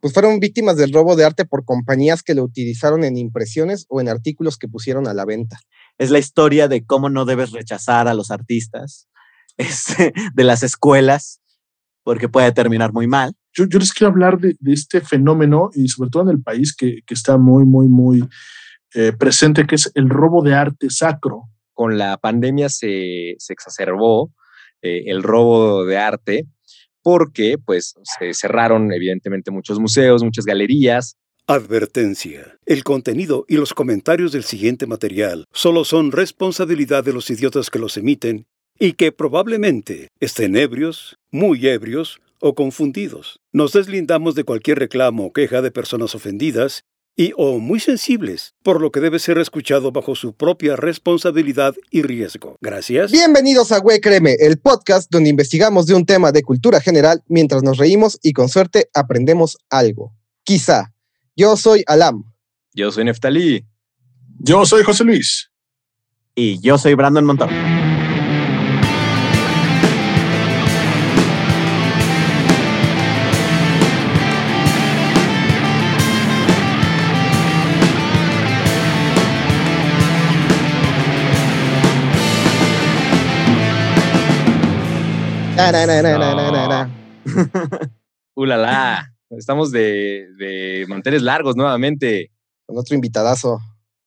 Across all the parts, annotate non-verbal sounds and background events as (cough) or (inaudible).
pues fueron víctimas del robo de arte por compañías que lo utilizaron en impresiones o en artículos que pusieron a la venta. Es la historia de cómo no debes rechazar a los artistas (laughs) este, de las escuelas porque puede terminar muy mal. Yo, yo les quiero hablar de, de, este fenómeno y sobre todo en el país que, que está muy, muy, muy eh, presente, que es el robo de arte sacro. Con la pandemia se, se exacerbó eh, el robo de arte porque pues se cerraron evidentemente muchos museos, muchas galerías. Advertencia. El contenido y los comentarios del siguiente material solo son responsabilidad de los idiotas que los emiten y que probablemente estén ebrios, muy ebrios o confundidos. Nos deslindamos de cualquier reclamo o queja de personas ofendidas y o muy sensibles, por lo que debe ser escuchado bajo su propia responsabilidad y riesgo. Gracias. Bienvenidos a Güey Créeme, el podcast donde investigamos de un tema de cultura general mientras nos reímos y con suerte aprendemos algo. Quizá. Yo soy Alam. Yo soy Neftalí. Yo soy José Luis. Y yo soy Brandon Montón. (laughs) Ulala, estamos de, de manteles largos nuevamente. Con otro invitadazo,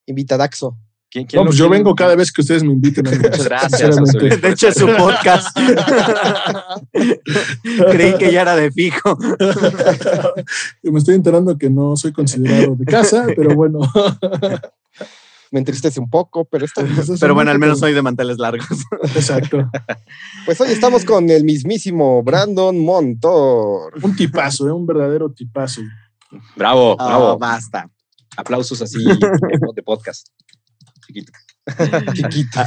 invitadaxo. ¿Quién, quién no, pues yo vengo cada vez que ustedes me inviten. Muchas gracias. De hecho, es su podcast. (laughs) Creí que ya era de fijo. (laughs) me estoy enterando que no soy considerado de casa, pero bueno. Me entristece un poco, pero esto, (laughs) Pero bueno, al menos soy de manteles largos. (laughs) Exacto. (laughs) Pues hoy estamos con el mismísimo Brandon Montor. Un tipazo, ¿eh? un verdadero tipazo. Bravo, Oh, bravo. basta. Aplausos así de, de podcast. Chiquito. Chiquito.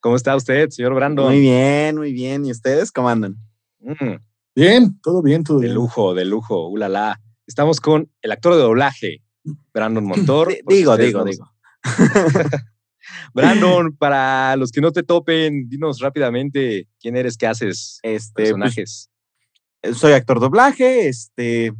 ¿Cómo está usted, señor Brandon? Muy bien, muy bien. ¿Y ustedes cómo andan? Mm, Bien, todo bien, todo de bien. lujo, de lujo. Ulala. Estamos con el actor de doblaje, Brandon Montor. Digo, digo, no- digo. (laughs) Brandon, para los que no te topen, dinos rápidamente quién eres, qué haces, Este, pues, personajes. soy actor doblaje, este,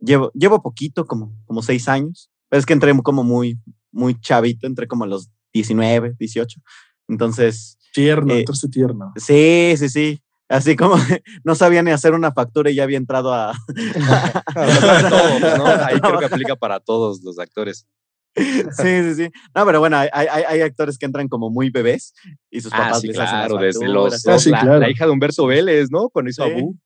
llevo, llevo poquito, como, como seis años, pero es que entré como muy, muy chavito, entré como a los 19, 18, entonces, Tierno, Eh, entonces tierno. sí, sí, sí, así como (laughs) no sabía ni hacer una factura y ya había entrado a... (laughs) Para todos, ¿no? Ahí creo que aplica para todos los actores. Sí, sí, sí, no, pero bueno, hay, hay, hay actores que entran como muy bebés y sus Ah, papás sí, les hacen las claro, desde los. Ah, sí, la, claro. la hija de Humberto Vélez, ¿no? Cuando hizo Sí. Abu.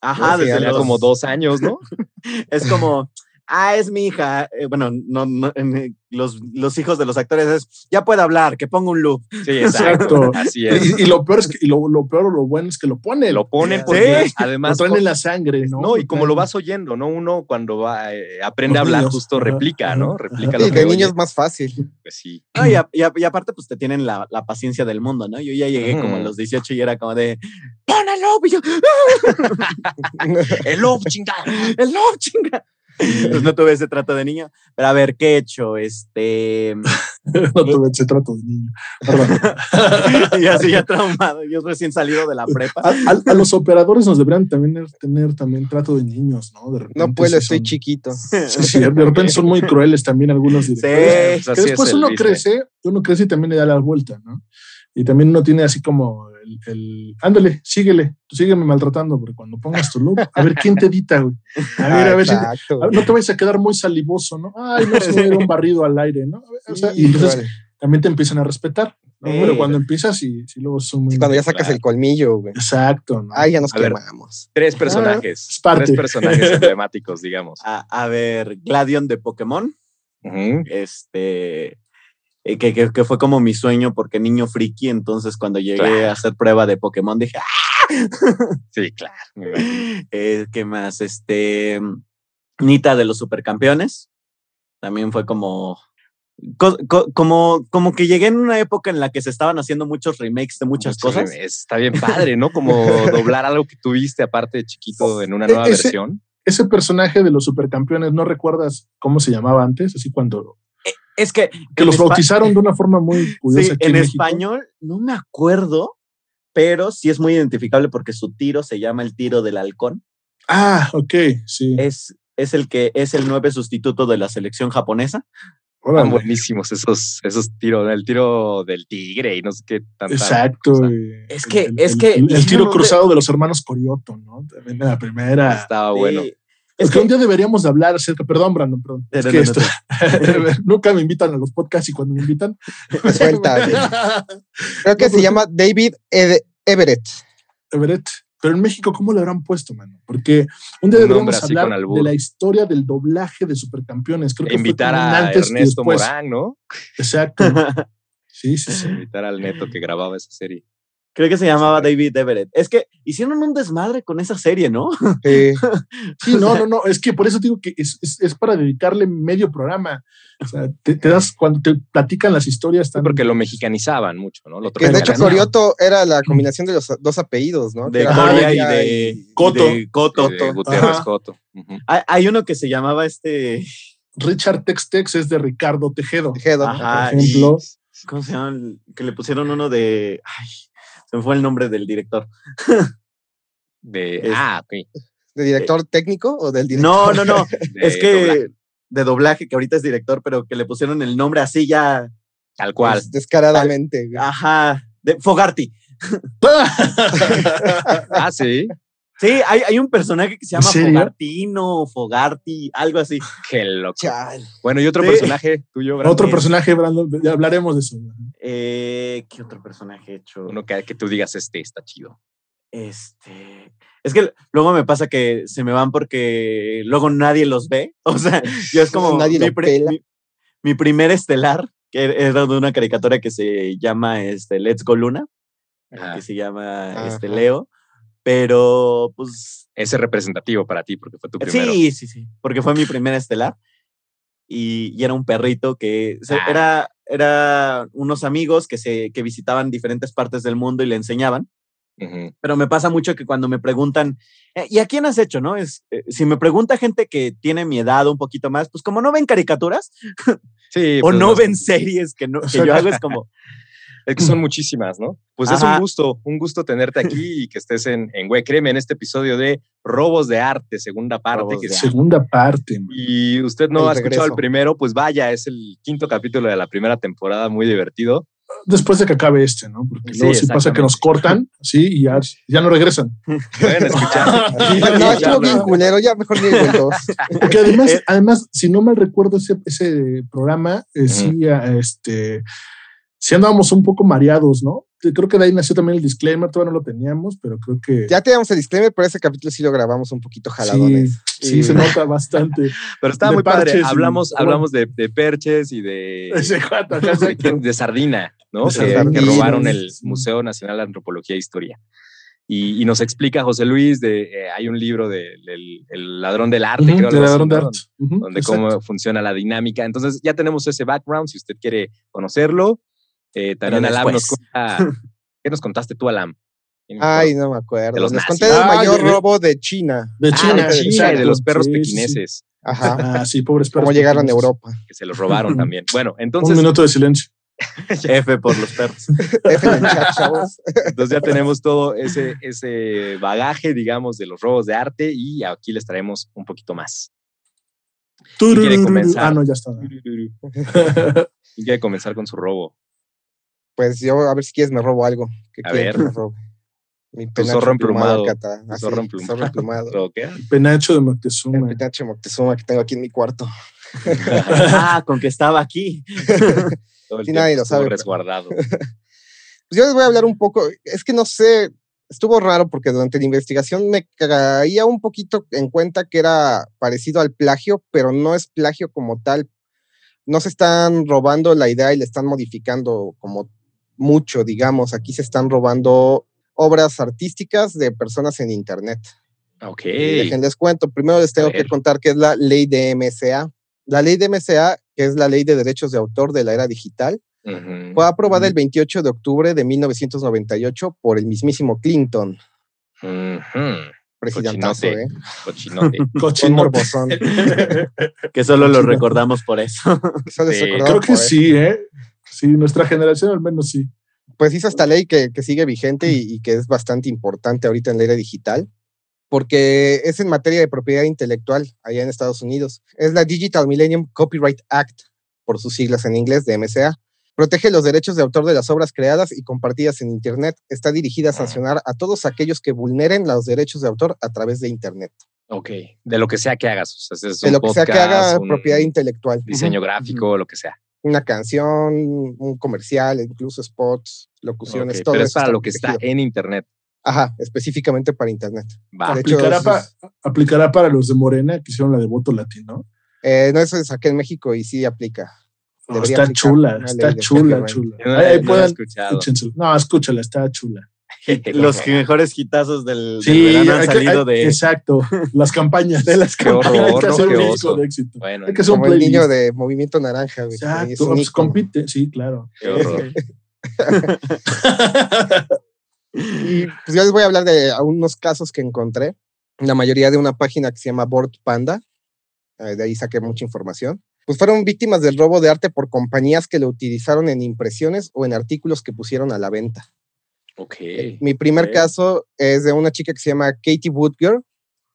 Ajá, desde Tenía los- como dos años, ¿no? (laughs) es como, ah, es mi hija. Eh, bueno, no, no, en- los, los hijos de los actores es, ya puede hablar, que ponga un loop. Sí, (laughs) exacto. Así es. Y, y lo peor es que, y lo, lo peor o lo bueno es que lo pone. Lo ponen Sí. porque lo además. traen en la sangre, ¿no? No, y como lo vas oyendo, ¿no? Uno cuando va, eh, aprende a hablar, niños. justo replica, ¿no? Replica ajá. lo Y que de oye. niño es más fácil. Pues sí. No, y, a- y a- y aparte, pues te tienen la, la paciencia del mundo, ¿no? Yo ya llegué como a los 18 y era como de, ¡pon el loop! Y yo, El love, chingada. ¡el loop, chinga! Pues no tuve ese trato de niño. Pero a ver, ¿qué he hecho? Este. (laughs) no tuve ese trato de niño. (laughs) Y así ya traumado. Yo recién salido de la prepa. A, a- a los operadores nos deberían también tener también trato de niños, ¿no? De repente No puedo, sí estoy son- chiquito. Sí, sí, de repente son muy crueles también algunos directores. Sí, pues que así después uno business. crece, uno crece y también le da la vuelta, ¿no? Y también uno tiene así como el, el ándale, síguele, tú sígueme maltratando, porque cuando pongas tu look, a ver quién te edita, güey. (laughs) A ver, a ver si, Ah, Exacto. a ver, no te vayas a quedar muy salivoso, ¿no? Ay, no se me dio un barrido al aire, ¿no? O sea, y entonces vale. también te empiezan a respetar, ¿no? Sí. Pero cuando empiezas y si luego son muy... Sí, cuando ya sacas el colmillo, güey. Exacto, ¿no? Ay, ya nos A ver. quemamos. Tres personajes. es parte. Tres personajes emblemáticos, digamos. (laughs) A, a ver, Gladion de Pokémon. Este eh, que, que, que fue como mi sueño porque niño friki, entonces cuando llegué Claro. a hacer prueba de Pokémon dije, ¡ah! (laughs) Sí, claro. Eh, ¿Qué más? Este, Nita de los supercampeones, también fue como, co- co- como, como que llegué en una época en la que se estaban haciendo muchos remakes de muchas cosas. Está bien padre, ¿no? Como (laughs) doblar algo que tuviste aparte de chiquito en una E- nueva ese- versión. Ese personaje de los supercampeones, ¿no recuerdas cómo se llamaba antes? Así cuando... Es que, Que los bautizaron de una forma muy (laughs) curiosa. Sí, aquí en español no me acuerdo, pero sí es muy identificable porque su tiro se llama el tiro del halcón. Ah, ok, sí. Es, es el que es el nueve sustituto de la selección japonesa. Están buenísimos esos, esos tiros, el tiro del tigre y no sé qué tanta Exacto. cosa. Es que- el, es el- que el, tiro de- cruzado de los hermanos Corioto, ¿no? También en la primera. Estaba bueno. Sí. Es que que un día deberíamos de hablar acerca, perdón, Brandon, perdón. Es no, que no, esto- (laughs) nunca me invitan a los podcasts y cuando me invitan. Me (laughs) suelta. (laughs) Creo que se llama David Ed- Everett. Everett. Pero en México, ¿cómo le habrán puesto, mano? Porque un día Un deberíamos hablar de la historia del doblaje de Supercampeones. Creo que Invitar a antes Ernesto. Morán, ¿no? Exacto. Sí, sí, sí. Invitar al neto que grababa esa serie. Creo que se llamaba David Everett. Es que hicieron un desmadre con esa serie, ¿no? Sí. (laughs) Sí, no, no, no. Es que por eso digo que es, es, es para dedicarle medio programa. O sea, te, te das cuando te platican las historias. Tan, Porque lo mexicanizaban mucho, ¿no? Lo Que de hecho. Corioto era la combinación de los dos apellidos, ¿no? De Coria y de Coto. y de Coto. de Gutiérrez Ajá. Coto. Hay, hay uno que se llamaba este. Richard Tex Tex es de Ricardo Tejedo. Tejedo. Ajá, por ejemplo. ¿Cómo se llama? Que le pusieron uno de. Ay, se me fue el nombre del director. (laughs) De, Es- ah, ok. ¿De director técnico o del director? No, no, (laughs) no. De es que. doblaje, De doblaje, que ahorita es director, pero que le pusieron el nombre así ya. Tal cual. Pues, descaradamente. Ajá. De Fogarty. (laughs) Ah, sí. Sí, hay, hay un personaje que se ¿En llama? Fogartino, Fogarty, algo así. Qué loco. Chal. Bueno, y otro Sí. personaje tuyo, Brandon? Otro personaje, Brandon, ya hablaremos de eso. Eh, ¿Qué otro personaje he hecho? Uno que, que tú digas, este está chido. Este. Es que luego me pasa que se me van porque luego nadie los ve. (laughs) O sea, yo es (laughs) como Nadie mi, pela. mi- mi primer estelar, que era de una caricatura que se llama este, Let's Go Luna, Ajá. que se llama este. Leo. Pero, pues. Ese es representativo para ti, porque fue tu primero. Sí, sí, sí. Porque fue mi primer estelar. Y, y era un perrito que se- Ah. era, era unos amigos que, se, que visitaban diferentes partes del mundo y le enseñaban. Pero me pasa mucho que cuando me preguntan, "Eh, ¿y a quién has hecho? no es eh, Si me pregunta gente que tiene mi edad un poquito más, pues como no ven caricaturas Sí, (laughs) o pues, no no, ven series que, no, que yo hago, es como, Es que son muchísimas, ¿no? Pues es Ajá. un gusto, un gusto tenerte aquí y que estés en, en Güey, créeme, en este episodio de Robos de Arte, segunda parte. Que de Segunda parte. man. y usted no El ha escuchado el regreso. primero, pues vaya, es el quinto capítulo de la primera temporada, muy divertido. Después de que acabe este, ¿no? Porque Sí, luego sí pasa que nos cortan, sí, y ya, ya no regresan. Pueden escuchar. (laughs) No, estuvo bien culero, ya mejor ni dos. Porque además, (laughs) Eh, además, si no mal recuerdo ese, ese programa, eh, sí, ah, este, sí andábamos un poco mareados, ¿no? Creo que de ahí nació también el disclaimer, todavía no lo teníamos, pero creo que Ya teníamos el disclaimer, pero ese capítulo sí lo grabamos un poquito jaladones. sí, sí Y- se nota bastante. (laughs) Pero está De muy padre. parches y- Hablamos, hablamos de, de perches y de, (laughs) de, (laughs) de sardina, ¿no? De Que- sardina, que, robaron el. Museo Nacional de Antropología e Historia. Y, y nos explica José Luis de eh, hay un libro de, del el ladrón del arte, Ujú, creo, de algo así, ladrón de ¿no? arte. Ujú, donde exacto. cómo funciona la dinámica. Entonces ya tenemos ese background, si usted quiere conocerlo. Eh, también Alam nos cuenta. (laughs) ¿Qué nos contaste tú, Alam? ¿Quién Ay, no me acuerdo. De los Les nazis. conté del Ah, mayor de- robo de China. De Ah, China, de China y de los perros Sí, sí, sí. pequineses Ajá. Ah, sí, pobres perros. Cómo llegaron a. Europa. que se los robaron (laughs) también. Bueno, Un entonces, minuto de silencio. (laughs) F por los perros. F en el chat, chavos. entonces ya tenemos todo ese, ese bagaje, digamos, de los robos de arte y aquí les traemos un poquito más. quiere comenzar? Ah, no, ya está. ¿Quién quiere comenzar con su robo? Pues yo, a ver si quieres, me robo algo. ¿Qué A ver. que me robe? Mi Tu penacho zorro emplumado. Zorro emplumado. zorro emplumado. (laughs) ¿Todo qué? Penacho de El Moctezuma. penacho Moctezuma que tengo aquí en mi cuarto. (laughs) (laughs) ah, con que estaba aquí. Todo el Sí, tiempo nadie lo sabe, pero-. Pues yo les voy a hablar un poco, es que no sé, estuvo raro porque durante la investigación me caía un poquito en cuenta que era parecido al plagio, pero no es plagio como tal. No se están robando la idea y le están modificando como mucho, digamos. Aquí se están robando obras artísticas de personas en Internet. Ok. Déjenles cuento. Primero les tengo que contar qué es la ley de MSA. La ley de MSA, que es la ley de derechos de autor de la era digital, fue aprobada el 28 de octubre de 1998 por el mismísimo Clinton, Cochinote. ¿eh? Cochinote. (laughs) Cochinote. morbosón. (laughs) Que solo lo recordamos por eso. Solo Sí, Creo que por eso. sí, ¿eh? Sí, nuestra generación al menos sí. Pues hizo esta ley que, que sigue vigente y, y que es bastante importante ahorita en la era digital. porque es en materia de propiedad intelectual allá en Estados Unidos. Es la Digital Millennium Copyright Act, por sus siglas en inglés, de MCA. Protege los derechos de autor de las obras creadas y compartidas en Internet. Está dirigida a sancionar a todos aquellos que vulneren los derechos de autor a través de Internet. Ok, de lo que sea que hagas. O sea, es De un lo que sea que haga un propiedad intelectual. Diseño gráfico, lo que sea. Una canción, un comercial, incluso spots, locuciones, Ok, todo pero es eso para lo que está en Internet. Ajá, específicamente para Internet. Va. De hecho, Aplicará, pa- aplicará para los de Morena que hicieron la de voto latino. Eh, no, eso es aquí en México y sí aplica. No, está aplicar chula, está chula, chula. Ahí, pueden, escuchado. No, escúchala, está chula. Los mejores hitazos del, del Sí, verano han salido de. exacto. Las campañas. (laughs) De las Qué horror, Hay que hacer un disco de éxito. Bueno, Hay que hacer un Como el playlist. niño de Movimiento Naranja. güey, Exacto, un pues compite, sí, claro. qué horror. (laughs) Y pues yo les voy a hablar de unos casos que encontré. La mayoría de una página que se llama Board Panda. eh, de ahí saqué mucha información. Pues fueron víctimas del robo de arte por compañías que lo utilizaron en impresiones o en artículos que pusieron a la venta. Ok. Mi primer ok. caso es de una chica que se llama Katie Woodger.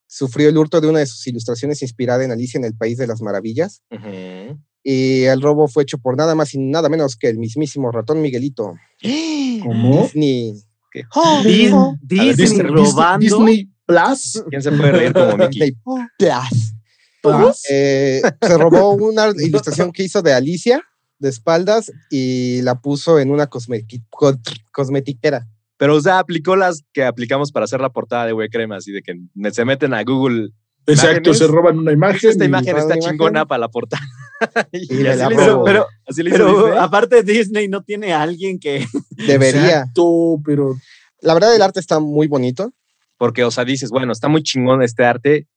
Sufrió el hurto de una de sus ilustraciones inspirada en Alicia en el País de las Maravillas. Ujú. Y el robo fue hecho por nada más y nada menos que el mismísimo ratón Miguelito. (gasps) ¿Cómo? Disney. (gasps) Di- A ver, Disney Disney, robando. Disney Plus. ¿Quién se puede reír como Mickey? Disney Plus. Plus. Eh, se robó una ilustración que hizo de Alicia de espaldas y la puso en una cosmeti- co- cosmetiquera. Pero, o sea, aplicó las que aplicamos para hacer la portada de Güey Crema, así de que se meten a Google. Exacto, imágenes. se roban una imagen. Esta imagen está imagen. chingona para la portada. (laughs) y, Y así, hizo, Pero, así le hizo pero Disney. aparte Disney no tiene a alguien que. (laughs) Debería. Exacto, pero La verdad, el arte está muy bonito. Porque, o sea, dices, bueno, está muy chingón este arte,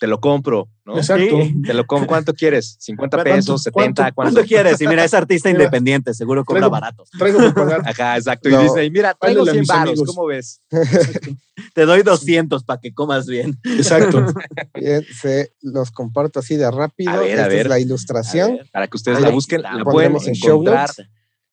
te lo compro, ¿no? exacto. Sí. Te lo compro. ¿Cuánto quieres? ¿50 ¿Cuánto- pesos? ¿70? cuánto- ¿Cuánto? ¿Cuánto quieres? Y mira, es artista (laughs) Mira, independiente, seguro cobra traigo- barato. Traigo que pagar. (laughs) Ajá, exacto. No. Y Disney, mira, traigo Háblale a 100 mis varos, amigos. ¿cómo ves? (laughs) Te doy 200 para que comas bien. Exacto. Bien, se los comparto así de rápido. A ver, a ver. es la ilustración. ver. Para que ustedes Ahí la la busquen, la en show encontrar notes.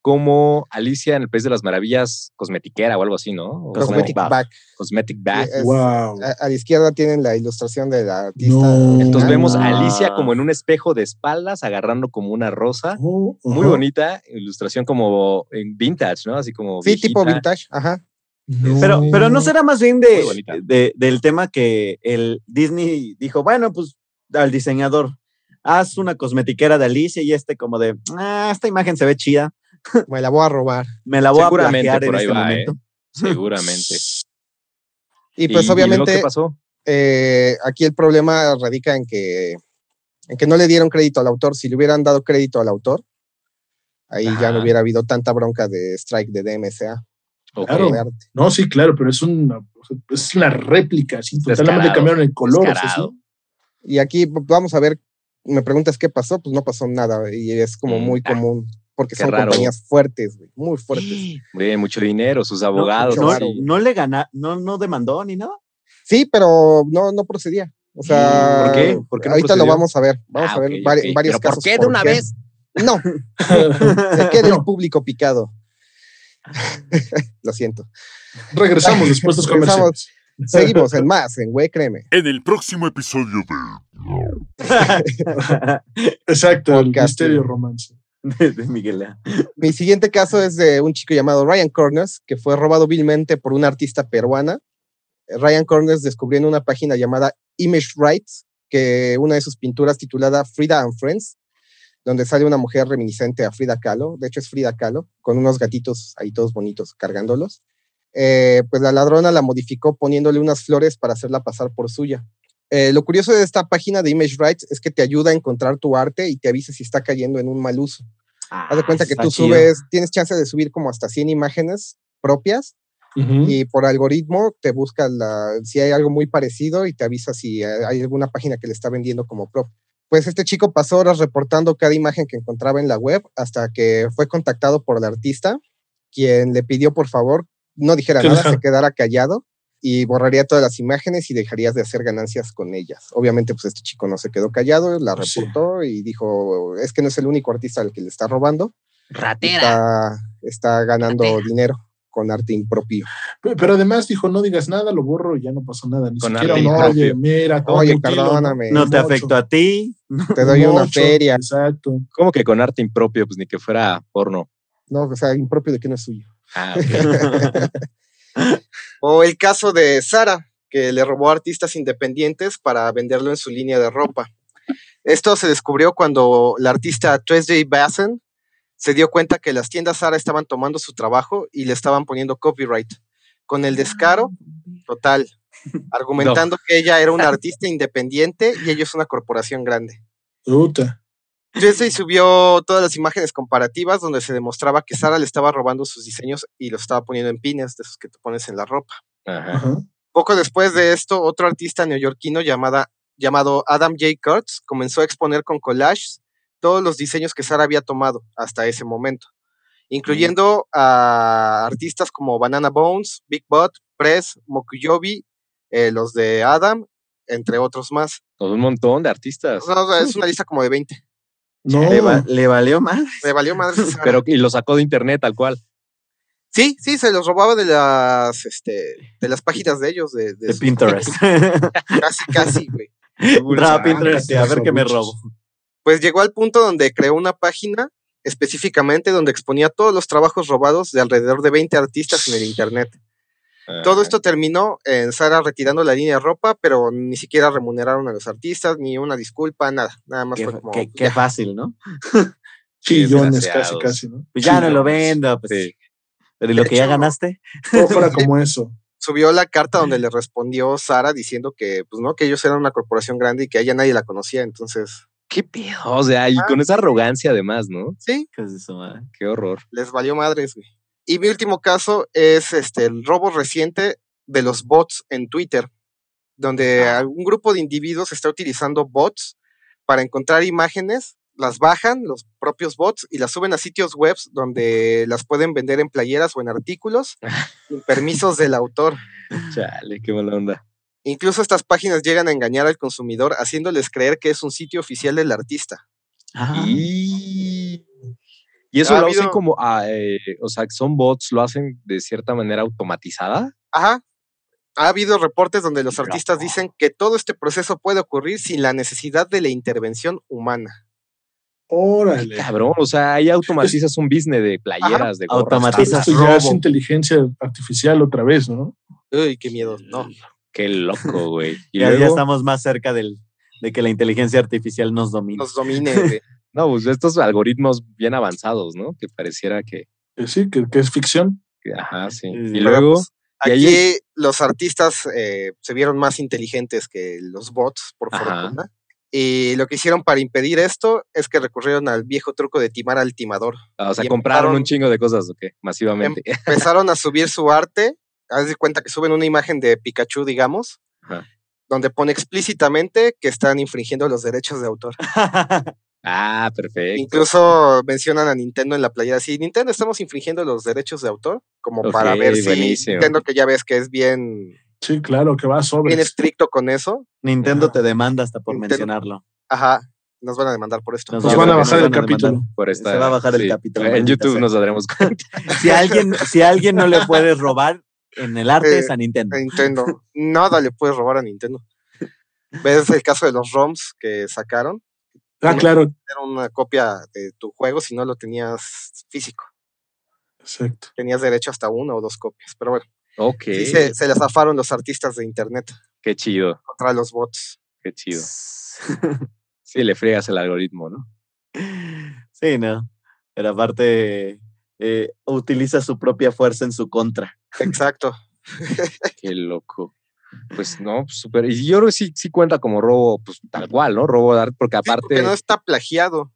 Como Alicia en el País de las Maravillas, cosmetiquera o algo así, ¿no? Como Cosmetic Bag. Bag. Cosmetic Bag. Es- wow. A, a la izquierda tienen la ilustración de la artista. No. Entonces vemos a. Alicia como en un espejo de espaldas, agarrando como una rosa. Oh, Muy ajá. bonita, ilustración como en vintage, ¿no? Así como. Sí, tipo viejita. vintage. Ajá. No. Pero, pero no será más bien Muy de, de- del tema que el Disney dijo, bueno, pues al diseñador, haz una cosmetiquera de Alicia y este como de, ah, esta imagen se ve chida, Me la voy a robar. me la voy a Seguramente plagiar en por ahí este va, ¿eh? Seguramente. (laughs) Y pues obviamente eh, aquí el problema radica en que, en que no le dieron crédito al autor. Si le hubieran dado crédito al autor, ahí ya no hubiera habido tanta bronca de strike de DMCA. Ok. Claro. de arte. No, sí, claro, pero es una, es una réplica, totalmente cambiaron el color. Y aquí vamos a ver, me preguntas qué pasó, pues no pasó nada y es como Mm, muy ah, común porque qué son raro. compañías fuertes, güey, muy fuertes. Muy bien, mucho dinero, sus abogados. no, no le gana, no, no demandó ni nada. Sí, pero no, no procedía. O sea, ¿Por qué? ¿Por qué no ahorita lo vamos a ver. Vamos Ah, a ver ok, vari- ok. varios ¿Pero por casos. qué de una vez? No, (laughs) se queda el público picado. (laughs) lo siento. Regresamos (laughs) después de los comerciales. Seguimos en más, en Güey Créeme. En el próximo episodio de Exacto, el misterio romance. (laughs) Mi siguiente caso es de un chico llamado Ryan Corners, que fue robado vilmente por una artista peruana. Ryan Corners descubrió en una página llamada Image Rights que una de sus pinturas titulada Frida and Friends, donde sale una mujer reminiscente a Frida Kahlo, de hecho es Frida Kahlo, con unos gatitos ahí todos bonitos cargándolos. Eh, pues la ladrona la modificó poniéndole unas flores para hacerla pasar por suya. Eh, lo curioso de esta página de Image Rights es que te ayuda a encontrar tu arte y te avisa si está cayendo en un mal uso. Haz de cuenta que tú chido. subes, tienes chance de subir como hasta 100 imágenes propias Ujú. y por algoritmo te busca la, si hay algo muy parecido y te avisa si eh, hay alguna página que le está vendiendo como prop. Pues este chico pasó horas reportando cada imagen que encontraba en la web hasta que fue contactado por el artista, quien le pidió por favor no dijera nada, se quedara callado y borraría todas las imágenes y dejarías de hacer ganancias con ellas. Obviamente, pues este chico no se quedó callado, la Pues sí. reportó y dijo, es que no es el único artista al que le está robando Ratera. está, está ganando Ratera. dinero con arte impropio. Pe- Pero además dijo, no digas nada, lo borro y ya no pasó nada. Ni Con siquiera, arte no, impropio. oye, mira, Oye, perdóname. No te afectó a ti. Te doy una feria. Exacto. ¿Cómo que con arte impropio? Pues ni que fuera porno. No, o sea, impropio de que no es suyo. Ah, ok. (laughs) O el caso de Sara, que le robó a artistas independientes para venderlo en su línea de ropa. Esto se descubrió cuando la artista 3J Bassen se dio cuenta que las tiendas Sara estaban tomando su trabajo y le estaban poniendo copyright. Con el descaro total, argumentando que ella era una artista independiente y ella es una corporación grande. Puta. 3J subió todas las imágenes comparativas donde se demostraba que Sara le estaba robando sus diseños y los estaba poniendo en pines de esos que te pones en la ropa. Ajá. Poco después de esto, otro artista neoyorquino llamada, llamado Adam J. Kurtz comenzó a exponer con collages todos los diseños que Sara había tomado hasta ese momento, incluyendo a artistas como Banana Bones, Big Butt, Press, Mokuyobi, eh, los de Adam, entre otros más. Con un montón de artistas. No, es una lista como de 20. No, Le, va- le valió más. Me valió madre. (laughs) Pero y lo sacó de internet tal cual. sí, sí, se los robaba de las, este, de las páginas de ellos, de, de De su- Pinterest. (laughs) casi, casi, güey. (laughs) Pinterest a ver qué me robo. Pues llegó al punto donde creó una página específicamente donde exponía todos los trabajos robados de alrededor de 20 artistas en el internet. Todo esto terminó en Sara retirando la línea de ropa, pero ni siquiera remuneraron a los artistas, ni una disculpa, nada. Nada más Qué, fue como. qué- qué ya. fácil, ¿no? (laughs) chillones casi, casi, ¿no? Pues ya no lo vendo. Pues, Sí. Pero ¿y lo De que ya ganaste? Todo fuera (laughs) como eso. Subió la carta donde le respondió Sara diciendo que, pues no, que ellos eran una corporación grande y que a ella nadie la conocía. Entonces, ¿Qué pedo? O sea, y Ah. con esa arrogancia además, ¿no? sí, ¿Qué es eso, madre? Qué horror. les valió madres, güey. Y mi último caso es este el robo reciente de los bots en Twitter, donde Ah. algún grupo de individuos está utilizando bots para encontrar imágenes, las bajan, los propios bots, y las suben a sitios web donde las pueden vender en playeras o en artículos (laughs) sin permisos del autor. Chale, qué mala onda. Incluso estas páginas llegan a engañar al consumidor haciéndoles creer que es un sitio oficial del artista. Ah, Y, y eso Ha lo hacen como, eh, o sea, son bots, lo hacen de cierta manera automatizada. Ajá. Ha habido reportes donde los artistas dicen que todo este proceso puede ocurrir sin la necesidad de la intervención humana. Órale. Cabrón, o sea, ahí automatizas un business de playeras, de gorras. Automatizas ya es inteligencia artificial otra vez, ¿no? Uy, qué miedo. No. Qué loco, güey. (laughs) Y ya, ya estamos más cerca del, de que la inteligencia artificial nos domine. Nos domine. güey. No, pues estos algoritmos bien avanzados, ¿no? Que pareciera que, Eh, sí, que, que es ficción. que- ajá, sí. Sí. Y Pero, luego, pues, y Aquí los artistas eh, se vieron más inteligentes que los bots, por Ajá. fortuna. Y lo que hicieron para impedir esto es que recurrieron al viejo truco de timar al timador. ah, o sea, compraron un chingo de cosas, ¿o qué? Masivamente. Empezaron a subir su arte. Haz de cuenta que suben una imagen de Pikachu, digamos, Ajá. donde pone explícitamente que están infringiendo los derechos de autor. (laughs) Ah, perfecto. Incluso mencionan a Nintendo en la playera. Sí, Nintendo estamos infringiendo los derechos de autor, como para ver si buenísimo. Nintendo, que ya ves que es bien, Sí, claro, que va sobre. bien estricto con eso. Nintendo te demanda hasta por Nintendo. mencionarlo. Ajá, nos van a demandar por esto. Nos van a bajar el capítulo. Por esta, Se va a bajar el capítulo, En YouTube nos daremos (laughs) cuenta. Si alguien, si alguien no le puede robar en el arte Eh, es a Nintendo. A Nintendo. Nada le puedes robar a Nintendo. ¿Ves el caso de los ROMs que sacaron? Ah, claro. Era una copia de tu juego si no lo tenías físico. Exacto. Tenías derecho hasta una o dos copias. Pero bueno, Ok. sí se, se les zafaron los artistas de internet Qué chido, contra los bots. qué chido. (laughs) Sí, le friegas el algoritmo, ¿no? Sí, no. Pero aparte, eh, utiliza su propia fuerza en su contra. Exacto. (laughs) Qué loco. Pues no, pues, súper. Y yo creo que sí, sí cuenta como robo, pues tal cual, ¿no? Robo de arte, porque Sí, aparte porque no está plagiado.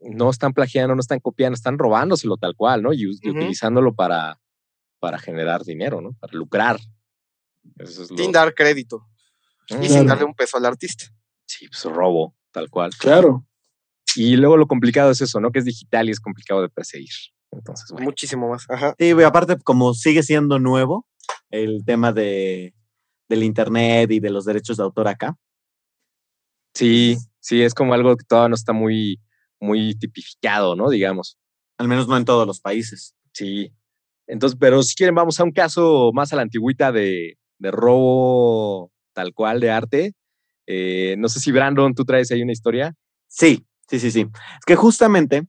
no están plagiando, no están copiando, están robándoselo tal cual, ¿no? Y, y Ujú. utilizándolo para, para generar dinero, ¿no? Para lucrar. Eso es lo- Sin dar crédito. Y sin darle un peso al artista. Sí, pues robo, tal cual. Claro. Y luego lo complicado es eso, ¿no? Que es digital y es complicado de perseguir. Entonces, bueno. Muchísimo más. Ajá. Sí, aparte, como sigue siendo nuevo el tema de, del internet y de los derechos de autor acá. Sí, sí, es como algo que todavía no está muy, muy tipificado, ¿no? Digamos. Al menos no en todos los países. Sí. Entonces, pero si quieren, vamos a un caso más a la antigüita de, de robo tal cual de arte. Eh, no sé si Brandon, tú traes ahí una historia. Sí, sí, sí, sí. Es que justamente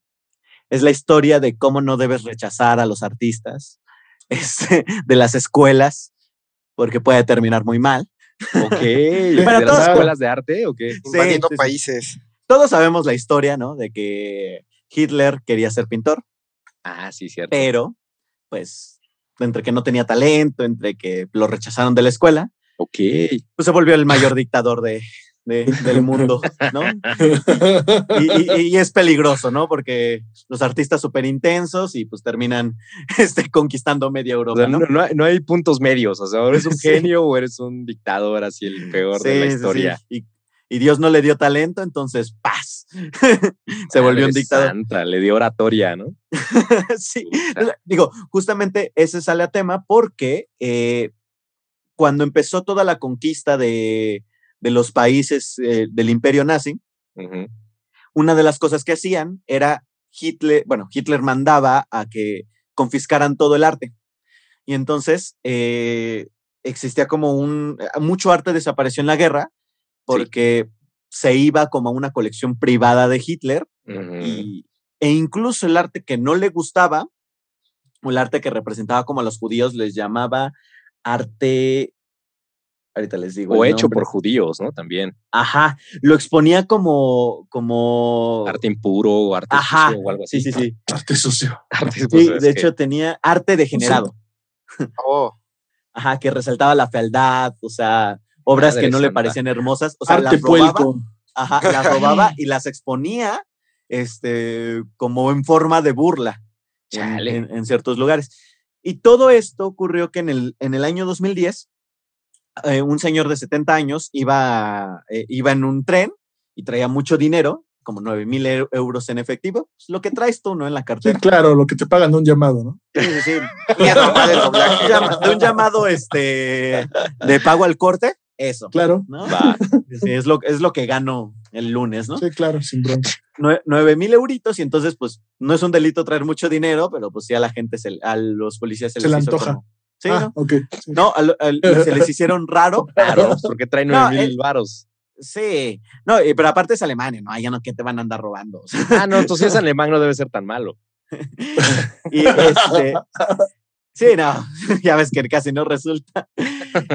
es la historia de cómo no debes rechazar a los artistas (laughs) este, de las escuelas, porque puede terminar muy mal. Ok, ¿de las todas- escuelas de arte o qué? Invadiendo sí. países. Todos sabemos la historia, ¿no? De que Hitler quería ser pintor, Ah, sí, cierto. pero pues entre que no tenía talento, entre que lo rechazaron de la escuela, Ok. pues se volvió el mayor dictador de, de- del mundo, ¿no? Y, y- y es peligroso, ¿no? Porque los artistas súper intensos y pues terminan (laughs) este, conquistando media O Europa, sea, ¿no? no, no hay, no hay puntos medios. O sea, o eres un (laughs) Sí. genio o eres un dictador, así el peor de la Sí, sí, sí. historia. Y, y Dios no le dio talento, entonces ¡paz! (laughs) se volvió un dictador. Santa, le dio oratoria, ¿no? sí. Digo, justamente ese sale a tema porque eh, cuando empezó toda la conquista de, de los países eh, del imperio nazi, una de las cosas que hacían era Hitler, bueno, Hitler mandaba a que confiscaran todo el arte. Y entonces eh, existía como un, eh, mucho arte desapareció en la guerra porque se iba como a una colección privada de Hitler y, e incluso el arte que no le gustaba, o el arte que representaba como a los judíos, les llamaba arte, ahorita les digo. O hecho nombre. por judíos, ¿no? También. Ajá, lo exponía como, como... Arte impuro o arte Ajá, sucio o algo así. sí, sí, sí. Arte sucio. (laughs) Arte, Sí, pues, es de que- hecho tenía arte degenerado. (laughs) Oh, Ajá, que resaltaba la fealdad, o sea, obras Madre que no le parecían hermosas, o sea, Arte las robaba, ajá, las (laughs) robaba y las exponía este, como en forma de burla en- en ciertos lugares. Y todo esto ocurrió que en el, en el año 2010, eh, un señor de 70 años iba, eh, iba en un tren y traía mucho dinero, como 9 mil eu- euros en efectivo, pues, lo que traes tú, ¿no? En la Sí, cartera. claro, lo que te pagan de un llamado, ¿no? Sí, sí, sí. De (laughs) un llamado este, de pago al corte, eso. Claro. ¿no? Va. Sí, es, lo, es lo que gano el lunes, ¿no? Sí, claro, sin bronca. Nue- Nueve mil euritos y entonces pues no es un delito traer mucho dinero, pero pues sí a la gente, se, a los policías se, Se les le hizo antoja. como- Sí, ah, ¿no? ok. sí. No, al- al- se les (laughs) hicieron raro. Claro, porque trae No, nueve mil eh, varos. Sí, no, pero aparte es Alemania, ¿no? Allá no que te van a andar robando. o sea, Ah, no, entonces es (laughs) alemán, no debe ser tan malo. (laughs) y este, sí, no, ya ves que casi no resulta.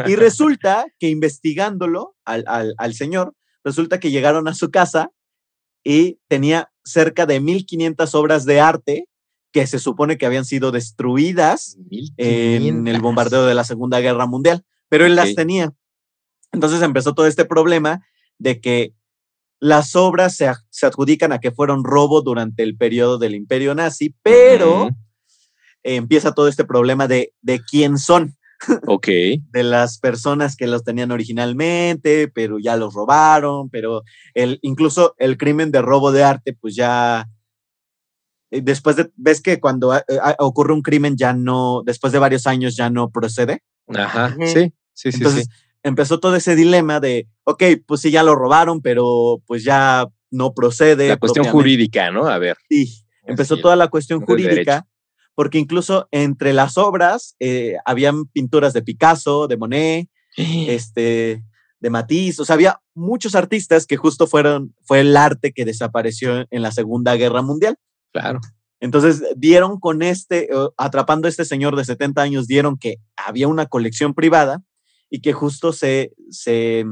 Y resulta que investigándolo al, al, al señor, resulta que llegaron a su casa y tenía cerca de 1500 obras de arte que se supone que habían sido destruidas en el 1500. bombardeo de la Segunda Guerra Mundial, pero él las tenía. Entonces empezó todo este problema de que las obras se, ad- se adjudican a que fueron robo durante el periodo del imperio nazi, pero empieza todo este problema de, de quién son, Ok. (laughs) de las personas que los tenían originalmente, pero ya los robaron, pero el, incluso el crimen de robo de arte, pues ya, después de, ves que cuando ah, eh, ah, ocurre un crimen ya no, después de varios años ya no procede. Ajá. Sí, sí, sí. Entonces sí. empezó todo ese dilema de, ok, pues sí, ya lo robaron, pero pues ya no procede. La cuestión jurídica, ¿no? A ver. Sí, empezó toda la cuestión jurídica, porque incluso entre las obras eh, habían pinturas de Picasso, de Monet, (gasps) este, de Matisse, o sea, había muchos artistas que justo fueron, fue el arte que desapareció en la Segunda Guerra Mundial. Claro. Entonces dieron con este, atrapando a este señor de 70 años, dieron que había una colección privada y que justo se, se,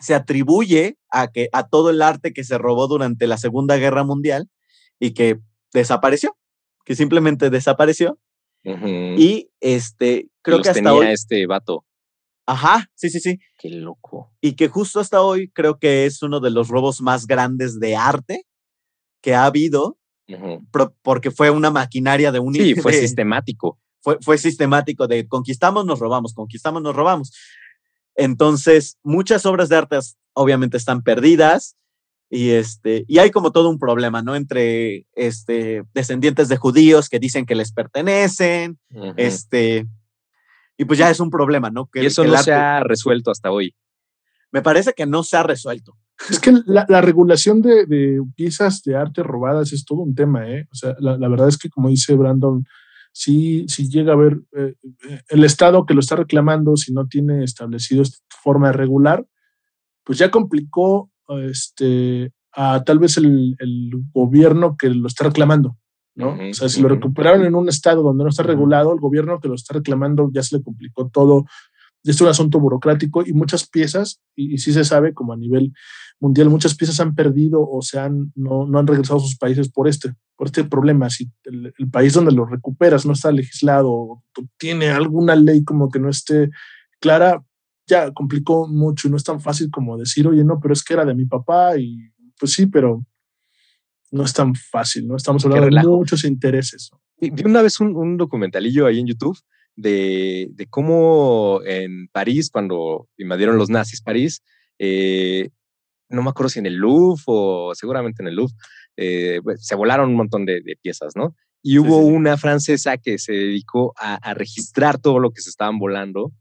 se atribuye a, que, a todo el arte que se robó durante la Segunda Guerra Mundial y que desapareció, que simplemente desapareció. Y este, creo Los que hasta tenía hoy, este vato. ajá, sí, sí, sí, Qué loco. y que justo hasta hoy creo que es uno de los robos más grandes de arte que ha habido, Porque fue una maquinaria de un Sí, (laughs) fue de- sistemático. fue, fue sistemático de conquistamos, nos robamos, conquistamos, nos robamos. Entonces, muchas obras de arte obviamente están perdidas y, este, y hay como todo un problema, ¿no? Entre este, descendientes de judíos que dicen que les pertenecen, este, y pues ya es un problema, ¿no? Que, y eso que no se ha resuelto hasta hoy. Me parece que no se ha resuelto. Es que la, la regulación de, de piezas de arte robadas es todo un tema, ¿eh? O sea, la, la verdad es que, como dice Brandon, si, si llega a haber eh, eh, el Estado que lo está reclamando, si no tiene establecido esta forma de regular, pues ya complicó este, a tal vez el, el gobierno que lo está reclamando. ¿no? o sea, si lo recuperaron en un estado donde no está regulado, el gobierno que lo está reclamando ya se le complicó todo. Es un asunto burocrático y muchas piezas, y, sí se sabe, como a nivel mundial, muchas piezas han perdido o se han, no, no han regresado a sus países por este, por este problema. Si el, país donde lo recuperas no está legislado o tiene alguna ley como que no esté clara, ya complicó mucho y no es tan fácil como decir, oye, no, pero es que era de mi papá y pues sí, pero no es tan fácil, ¿no? Estamos hablando de muchos intereses. Vi una vez un, documentalillo ahí en YouTube de, de, cómo en París, cuando invadieron los nazis París, eh, no me acuerdo si en el Louvre o seguramente en el Louvre, eh, se volaron un montón de, piezas, ¿no? Y hubo una francesa que se dedicó a, registrar todo lo que se estaban volando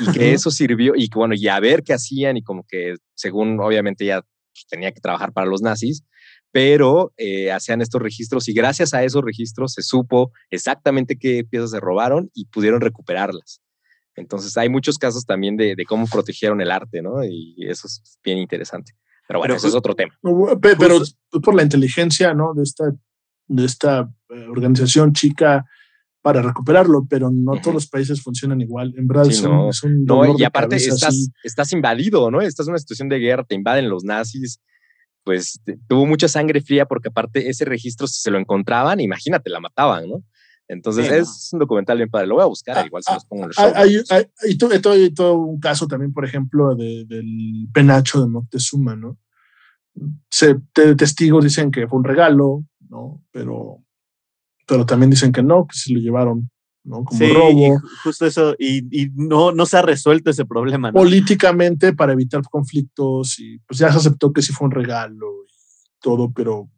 y que eso sirvió y que bueno, y a ver qué hacían y como que según obviamente ya pues, tenía que trabajar para los nazis, pero eh, hacían estos registros y gracias a esos registros se supo exactamente qué piezas se robaron y pudieron recuperarlas. Entonces hay muchos casos también de, cómo protegieron el arte, ¿no? Y eso es bien interesante. Pero bueno, eso es otro tema. Pero, por la inteligencia, ¿no? De esta, de esta eh, organización chica para recuperarlo, pero no todos los países funcionan igual. En verdad es, un, no, y aparte estás, estás invadido, ¿no? Estás en una situación de guerra, te invaden los nazis, pues tuvo mucha sangre fría porque aparte ese registro se lo encontraban, imagínate, la mataban, ¿no? Entonces es un documental bien padre, lo voy a buscar, ah, igual se los pongo en el ah, show. Hay, hay, hay, todo, hay, todo, un caso también, por ejemplo, de, del penacho de Moctezuma, ¿no? Se, testigos dicen que fue un regalo, ¿no? Pero, pero también dicen que no, que se lo llevaron, ¿no? Como robo. justo eso, y, y, no, no se ha resuelto ese problema. ¿no? Políticamente, para evitar conflictos, y pues ya se aceptó que sí fue un regalo y todo, pero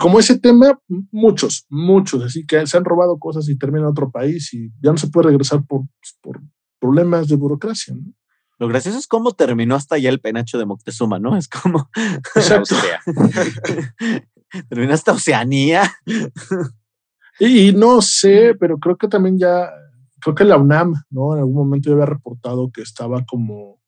como ese tema, muchos, muchos, así que se han robado cosas y terminan en otro país y ya no se puede regresar por, pues, por problemas de burocracia. ¿no? Lo gracioso es cómo terminó hasta allá el penacho de Moctezuma, ¿no? Es como. (laughs) (laughs) terminó hasta Oceanía. Y, no sé, pero creo que también ya. Creo que la UNAM, ¿no? En algún momento ya había reportado que estaba como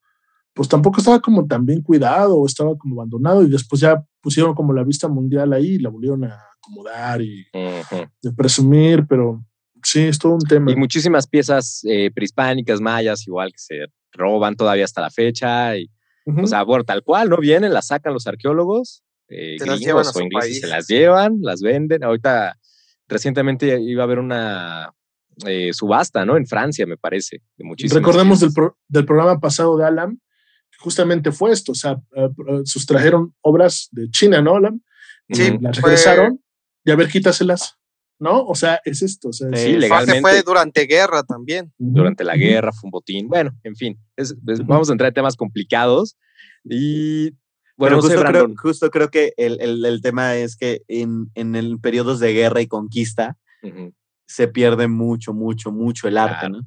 pues tampoco estaba como tan bien cuidado o estaba como abandonado y después ya pusieron como la vista mundial ahí y la volvieron a acomodar y de presumir, pero sí, es todo un tema. Y muchísimas piezas eh, prehispánicas, mayas, igual que se roban todavía hasta la fecha y, o sea, bueno, tal cual, ¿no? Vienen, las sacan los arqueólogos, eh, se las llevan o ingleses, se las llevan, las venden. Ahorita, recientemente iba a haber una eh, subasta, ¿no? En Francia, me parece. De Recordemos del, del, programa pasado de Alam, justamente fue esto, o sea, eh, sustrajeron obras de China, ¿no? Sí, las regresaron y a ver, quítaselas, ¿no? O sea, es esto. O sea, sí, legalmente. Fue durante guerra también. Durante la guerra fue un botín. Bueno, en fin, vamos a entrar en temas complicados y bueno, justo, creo, justo, creo, que el, el, el, tema es que en, en el periodos de guerra y conquista se pierde mucho, mucho, mucho el arte, ¿no?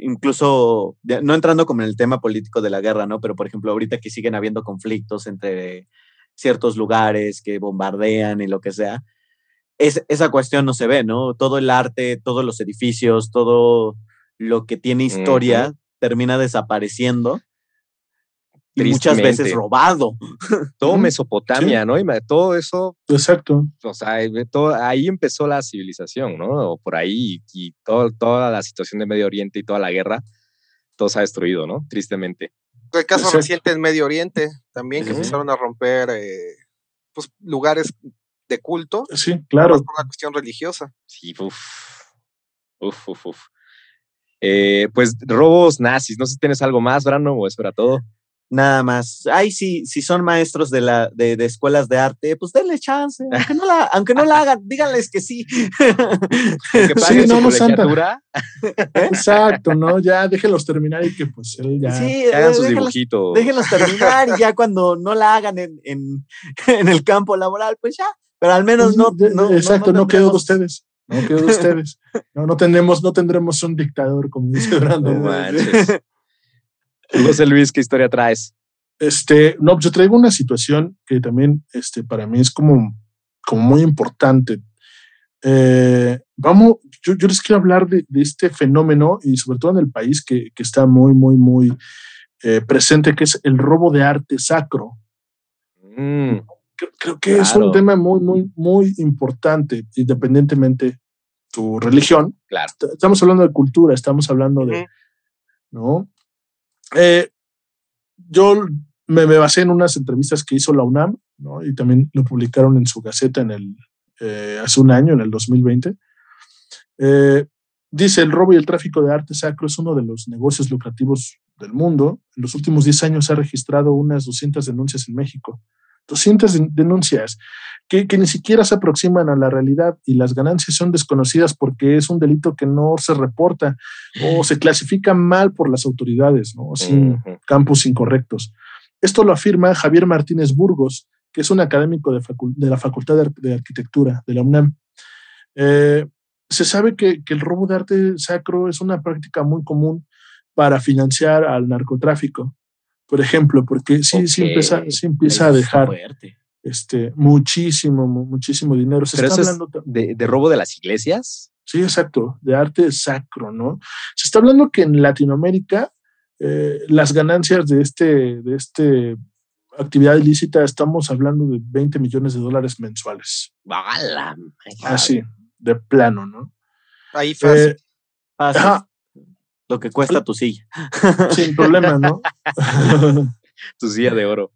incluso, no entrando como en el tema político de la guerra, ¿no? Pero, por ejemplo, ahorita que siguen habiendo conflictos entre ciertos lugares que bombardean y lo que sea, es, esa cuestión no se ve, ¿no? Todo el arte, todos los edificios, todo lo que tiene historia termina desapareciendo muchas veces robado. Todo Mesopotamia, ¿no? Y todo eso. Exacto. O sea, todo, ahí empezó la civilización, ¿no? O por ahí, y todo, toda la situación de Medio Oriente y toda la guerra, todo se ha destruido, ¿no? Tristemente. El caso reciente en Medio Oriente, también que empezaron a romper eh, pues, lugares de culto. Sí, claro. Por una cuestión religiosa. Sí, uff. Uf, uf, uf. Eh, pues robos nazis, no sé si tienes algo más, Brano, o eso era todo nada más. Ay, sí, si son maestros de, la, de, de, escuelas de arte, pues denle chance, aunque no la, aunque no la hagan, díganles que sí. (laughs) sí, no, no, Santa. Exacto, ¿no? Ya déjenlos terminar y que pues él ya... Sí, hagan sus dibujitos. Déjenlos terminar y ya cuando no la hagan en, en, (laughs) en, el campo laboral, pues ya, pero al menos no... no Exacto, no, quedó de ustedes. No quedó de ustedes. (laughs) No, no, tenemos, no tendremos un dictador, como dice Brandon. José Luis, ¿qué historia traes? Este, no, yo traigo una situación que también este, para mí es como, como muy importante. Eh, vamos, yo, yo, les quiero hablar de, de, este fenómeno y sobre todo en el país que, que está muy, muy, muy eh, presente, que es el robo de arte sacro. Mm, creo, creo, que claro. es un tema muy, muy, muy importante, independientemente tu religión. Claro. Estamos hablando de cultura, estamos hablando de, ¿no? Eh, yo me, me, basé en unas entrevistas que hizo la UNAM, ¿no? Y también lo publicaron en su gaceta en el, eh, hace un año, en el 2020. Eh, dice, el robo y el tráfico de arte sacro es uno de los negocios lucrativos del mundo. En los últimos 10 años se ha registrado unas 200 denuncias en México. 200 denuncias que, que, ni siquiera se aproximan a la realidad y las ganancias son desconocidas porque es un delito que no se reporta o se clasifica mal por las autoridades, ¿no? sin uh -huh. campos incorrectos. Esto lo afirma Javier Martínez Burgos, que es un académico de, la Facultad de, Ar de, Arquitectura de la UNAM. Eh, se sabe que, que el robo de arte sacro es una práctica muy común para financiar al narcotráfico por ejemplo, porque sí, okay. sí empieza, sí empieza a dejar este, muchísimo, muchísimo dinero. Se Pero está hablando de, de, robo de las iglesias. Sí, exacto, de arte sacro, ¿no? Se está hablando que en Latinoamérica eh, las ganancias de este, de este actividad ilícita estamos hablando de 20 millones de dólares mensuales. ¡Bala! Así, de plano, ¿no? Ahí fácil. Eh, fácil. Ajá, lo que cuesta tu silla. (laughs) Sin problema, ¿no? (laughs) tu silla de oro.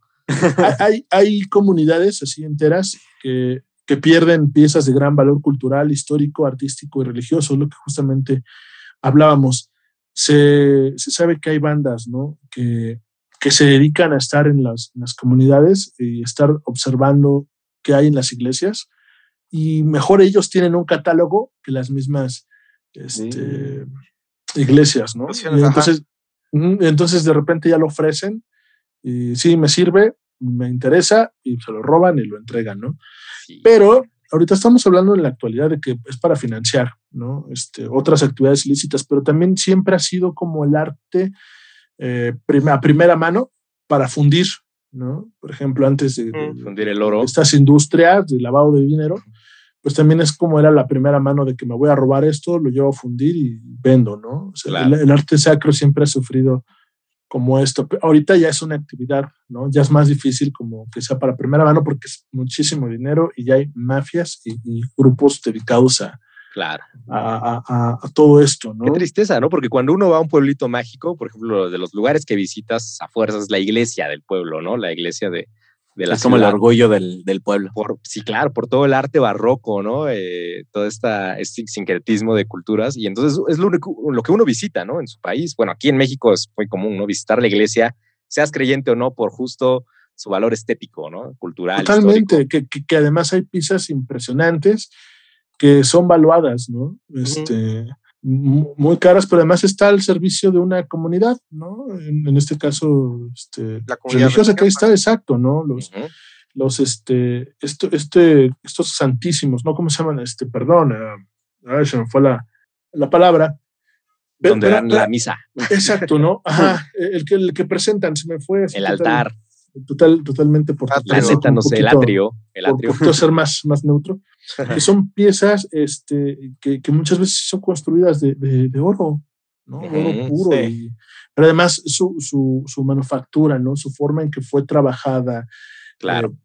hay, hay comunidades así enteras que, que, pierden piezas de gran valor cultural, histórico, artístico y religioso, lo que justamente hablábamos. Se, se sabe que hay bandas, ¿no? Que, que se dedican a estar en las, en las comunidades y estar observando qué hay en las iglesias y mejor ellos tienen un catálogo que las mismas este, sí iglesias, ¿no? Y entonces, entonces de repente ya lo ofrecen y sí, me sirve, me interesa y se lo roban y lo entregan, ¿no? Sí. Pero ahorita estamos hablando en la actualidad de que es para financiar, ¿no? Este, otras actividades ilícitas, pero también siempre ha sido como el arte eh, a primera mano para fundir, ¿no? Por ejemplo, antes de, de, fundir el oro. Estas industrias de lavado de dinero, pues también es como era la primera mano de que me voy a robar esto, lo llevo a fundir y vendo, ¿no? O sea, claro. el, el, arte sacro siempre ha sufrido como esto. Ahorita ya es una actividad, ¿no? Ya es más difícil como que sea para primera mano porque es muchísimo dinero y ya hay mafias y, y grupos dedicados a, Claro. A, a, a, todo esto, ¿no? Qué tristeza, ¿no? Porque cuando uno va a un pueblito mágico, por ejemplo, de los lugares que visitas a fuerzas, la iglesia del pueblo, ¿no? La iglesia de, de la es como el orgullo del, del pueblo. Por, sí, claro, por todo el arte barroco, ¿no? Eh, todo esta, este sincretismo de culturas. Y entonces es lo, único, lo que uno visita, ¿no? En su país. Bueno, aquí en México es muy común, ¿no? Visitar la iglesia, seas creyente o no, por justo su valor estético, ¿no? Cultural. Totalmente, que, que, que, además hay piezas impresionantes que son valuadas, ¿no? Este, uh -huh. Muy caras, pero además está al servicio de una comunidad, ¿no? En, en este caso, este, la comunidad religiosa que ahí está, exacto, ¿no? Los, uh -huh. los este, esto, este, estos santísimos, ¿no? ¿Cómo se llaman? Este, perdón, uh, se me fue la, la palabra. Donde dan la misa. Exacto, ¿no? (laughs) Ajá, el que, el que presentan, se me fue. El altar. Total, totalmente por la neta, no sé, el atrio. El atrio. Por, ser más, más neutro. que (laughs) son piezas este, que, que, muchas veces son construidas de, de, de oro, ¿no? Oro puro. Sí. Y, pero además su, su, su, manufactura, ¿no? Su forma en que fue trabajada. Claro. Eh,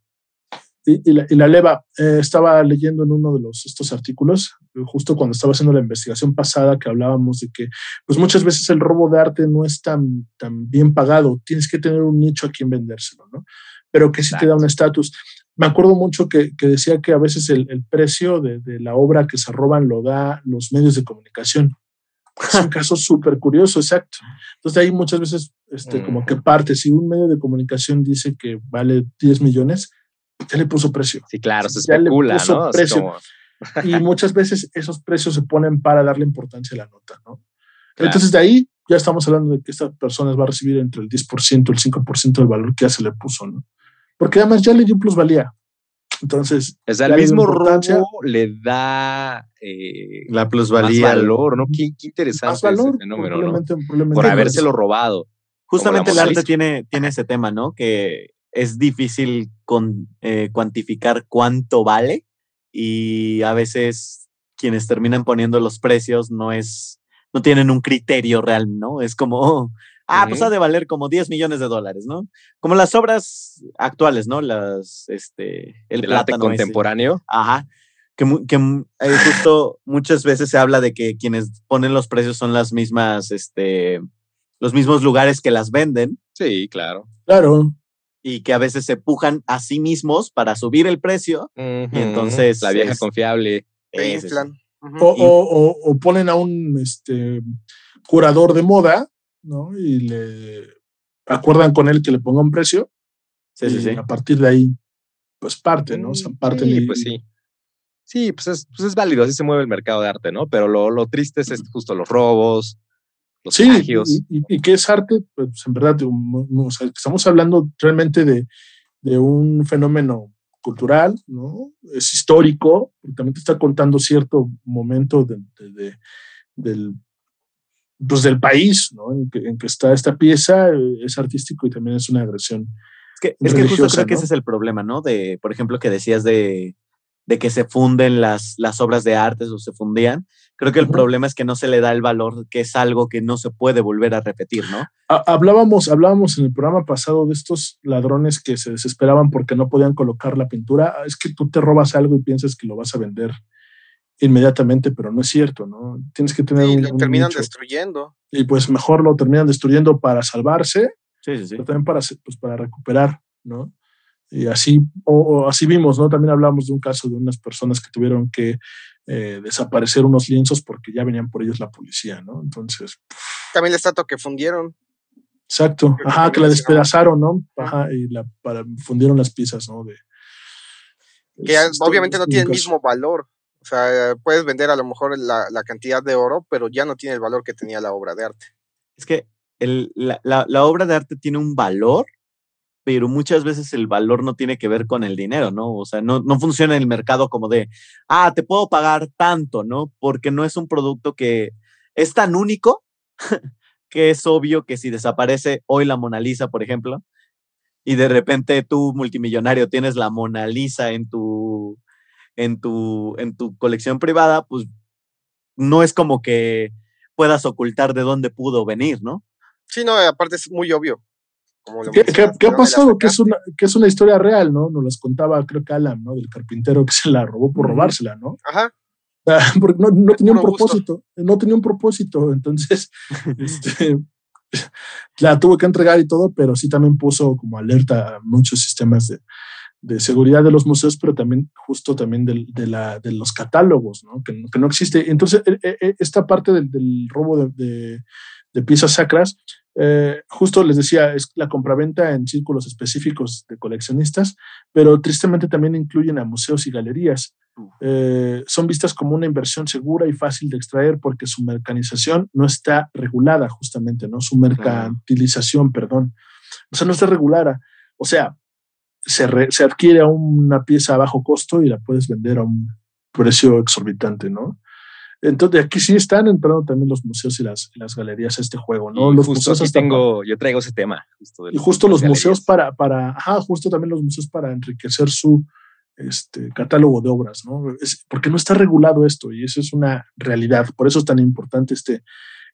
y, y, la, y, la, leva, eh, estaba leyendo en uno de los, estos artículos, justo cuando estaba haciendo la investigación pasada, que hablábamos de que, pues muchas veces el robo de arte no es tan, tan bien pagado, tienes que tener un nicho a quien vendérselo, ¿no? Pero que sí Exacto. te da un estatus me acuerdo mucho que, que, decía que a veces el, el precio de, de, la obra que se roban lo da los medios de comunicación. Es un caso (laughs) súper curioso, exacto. Entonces ahí muchas veces este, como que parte, si un medio de comunicación dice que vale 10 millones, ya le puso precio. Sí, claro, se especula, ya le puso ¿no? Precio. Como... y (laughs) muchas veces esos precios se ponen para darle importancia a la nota, ¿no? Claro. Entonces de ahí ya estamos hablando de que esta persona va a recibir entre el 10% y el 5% del valor que ya se le puso, ¿no? porque además ya le dio plusvalía. Entonces, o sea, el mismo robo le da eh, la plusvalía, más valor, ¿no? Qué, qué interesante valor, ese fenómeno, probablemente, ¿no? Probablemente Por habérselo robado. Justamente el arte tiene, tiene ese tema, ¿no? Que es difícil con, eh, cuantificar cuánto vale y a veces quienes terminan poniendo los precios no es, no tienen un criterio real, ¿no? Es como, (laughs) ah, pues ha de valer como 10 millones de dólares, ¿no? Como las obras actuales, ¿no? Las, este, el, el arte contemporáneo. Ajá. Que, que eh, justo muchas veces se habla de que quienes ponen los precios son las mismas, este, los mismos lugares que las venden. Sí, claro. Claro. Y que a veces se pujan a sí mismos para subir el precio. Y entonces. La vieja confiable. o, o, ponen a un este, curador de moda, ¿no? Y le acuerdan con él que le ponga un precio. Sí, sí, sí. A partir de ahí, pues parte, ¿no? O sea, parte sí, pues sí. Sí, pues es, pues es válido, así se mueve el mercado de arte, ¿no? Pero lo, lo triste es, justo los robos, los sí, Y, y, qué es arte, pues en verdad, estamos hablando realmente de, de, un fenómeno cultural, ¿no? Es histórico, porque también te está contando cierto momento de, de, del, pues del país, ¿no? En que, en que, está esta pieza, eh, es artístico y también es una agresión. Es que, es que justo creo que ese es el problema, ¿no? De, por ejemplo, que decías de de que se funden las, las obras de arte o se fundían. Creo que el problema es que no se le da el valor, que es algo que no se puede volver a repetir, ¿no? Hablábamos, hablábamos en el programa pasado de estos ladrones que se desesperaban porque no podían colocar la pintura. Ah, es que tú te robas algo y piensas que lo vas a vender inmediatamente, pero no es cierto, ¿no? Tienes que tener y lo terminan destruyendo. Y pues mejor lo terminan destruyendo para salvarse, sí, sí, sí. pero también para, pues, para recuperar, ¿no? Y así, o, así vimos, ¿no? También hablamos de un caso de unas personas que tuvieron que eh, desaparecer unos lienzos porque ya venían por ellos la policía, ¿no? Entonces. También la estatua que fundieron. Exacto, ajá, que la despedazaron, ¿no? Ajá, y la para, fundieron las piezas, ¿no? De, que obviamente no tiene el mismo valor. O sea, puedes vender a lo mejor la, la, cantidad de oro, pero ya no tiene el valor que tenía la obra de arte. Es que el, la, la, la obra de arte tiene un valor pero muchas veces el valor no tiene que ver con el dinero, ¿no? O sea, no, no funciona el mercado como de, ah, te puedo pagar tanto, ¿no? Porque no es un producto que es tan único (laughs) que es obvio que si desaparece hoy la Mona Lisa, por ejemplo, y de repente tú, multimillonario, tienes la Mona Lisa en tu, en tu, en tu colección privada, pues no es como que puedas ocultar de dónde pudo venir, ¿no? Sí, no, aparte es muy obvio. ¿Qué, ha pasado? Que es, una, que es una historia real, ¿no? Nos las contaba, creo que Alan, ¿no? Del carpintero que (laughs) se la robó por robársela, ¿no? Ajá. (laughs) Porque no, no tenía un propósito, no tenía un propósito, entonces (laughs) este, la tuvo que entregar y todo, pero sí también puso como alerta a muchos sistemas de, de seguridad de los museos, pero también justo también de, de, la, de los catálogos, ¿no? Que, que, no existe. Entonces, e, e, e, esta parte del, del robo de, de piezas sacras eh, justo les decía, es la compraventa en círculos específicos de coleccionistas, pero tristemente también incluyen a museos y galerías. Eh, son vistas como una inversión segura y fácil de extraer porque su mercanización no está regulada justamente, ¿no? Su mercantilización, perdón. O sea, no está regulada. O sea, se, se adquiere a una pieza a bajo costo y la puedes vender a un precio exorbitante, ¿no? Entonces, aquí sí están entrando también los museos y las, las galerías a este juego, ¿no? los justo museos tengo, yo traigo ese tema. y justo los museos para, para, ajá, justo también los museos para enriquecer su este, catálogo de obras, ¿no? Es, porque no está regulado esto y eso es una realidad. Por eso es tan importante este,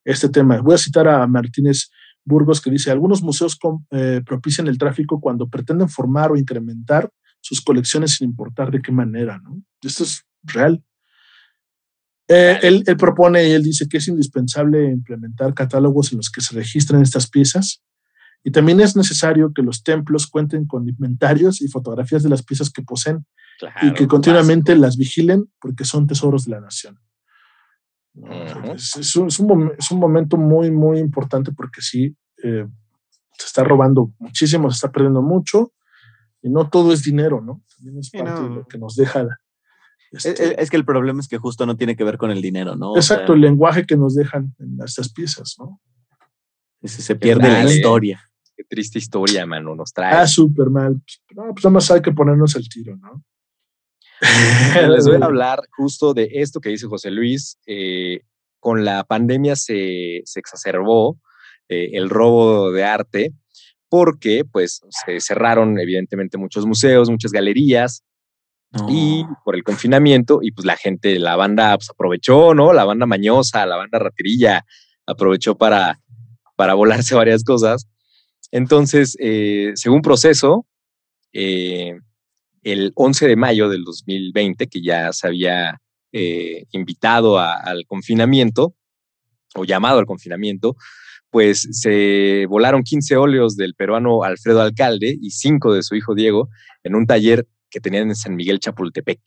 este tema. Voy a citar a Martínez Burgos que dice, algunos museos eh, propician el tráfico cuando pretenden formar o incrementar sus colecciones sin importar de qué manera, ¿no? Esto es real. Eh, él, propone y él dice que es indispensable implementar catálogos en los que se registren estas piezas y también es necesario que los templos cuenten con inventarios y fotografías de las piezas que poseen y que continuamente las vigilen porque son tesoros de la nación. es, un, es, un, momento muy, muy importante porque sí, eh, se está robando muchísimo, se está perdiendo mucho y no todo es dinero, ¿no? También es parte de lo que nos deja este es, que el problema es que justo no tiene que ver con el dinero, ¿no? Exacto, el lenguaje que nos dejan en estas piezas, ¿no? se pierde la historia. Qué triste historia, mano, nos trae. Ah, súper mal. No, pues nada más hay que ponernos el tiro, ¿no? (laughs) Les voy a (laughs) hablar justo de esto que dice José Luis. Eh, con la pandemia se, se exacerbó eh, el robo de arte porque pues se cerraron evidentemente muchos museos, muchas galerías, Y por el confinamiento, y pues la gente, la banda pues, aprovechó, ¿no? La banda mañosa, la banda raterilla, aprovechó para, para volarse (laughs) varias cosas. Entonces, eh, según proceso, eh, el 11 de mayo del 2020, que ya se había eh, invitado al confinamiento o llamado al confinamiento, pues se volaron 15 óleos del peruano Alfredo Alcalde y 5 de su hijo Diego en un taller que tenían en San Miguel Chapultepec.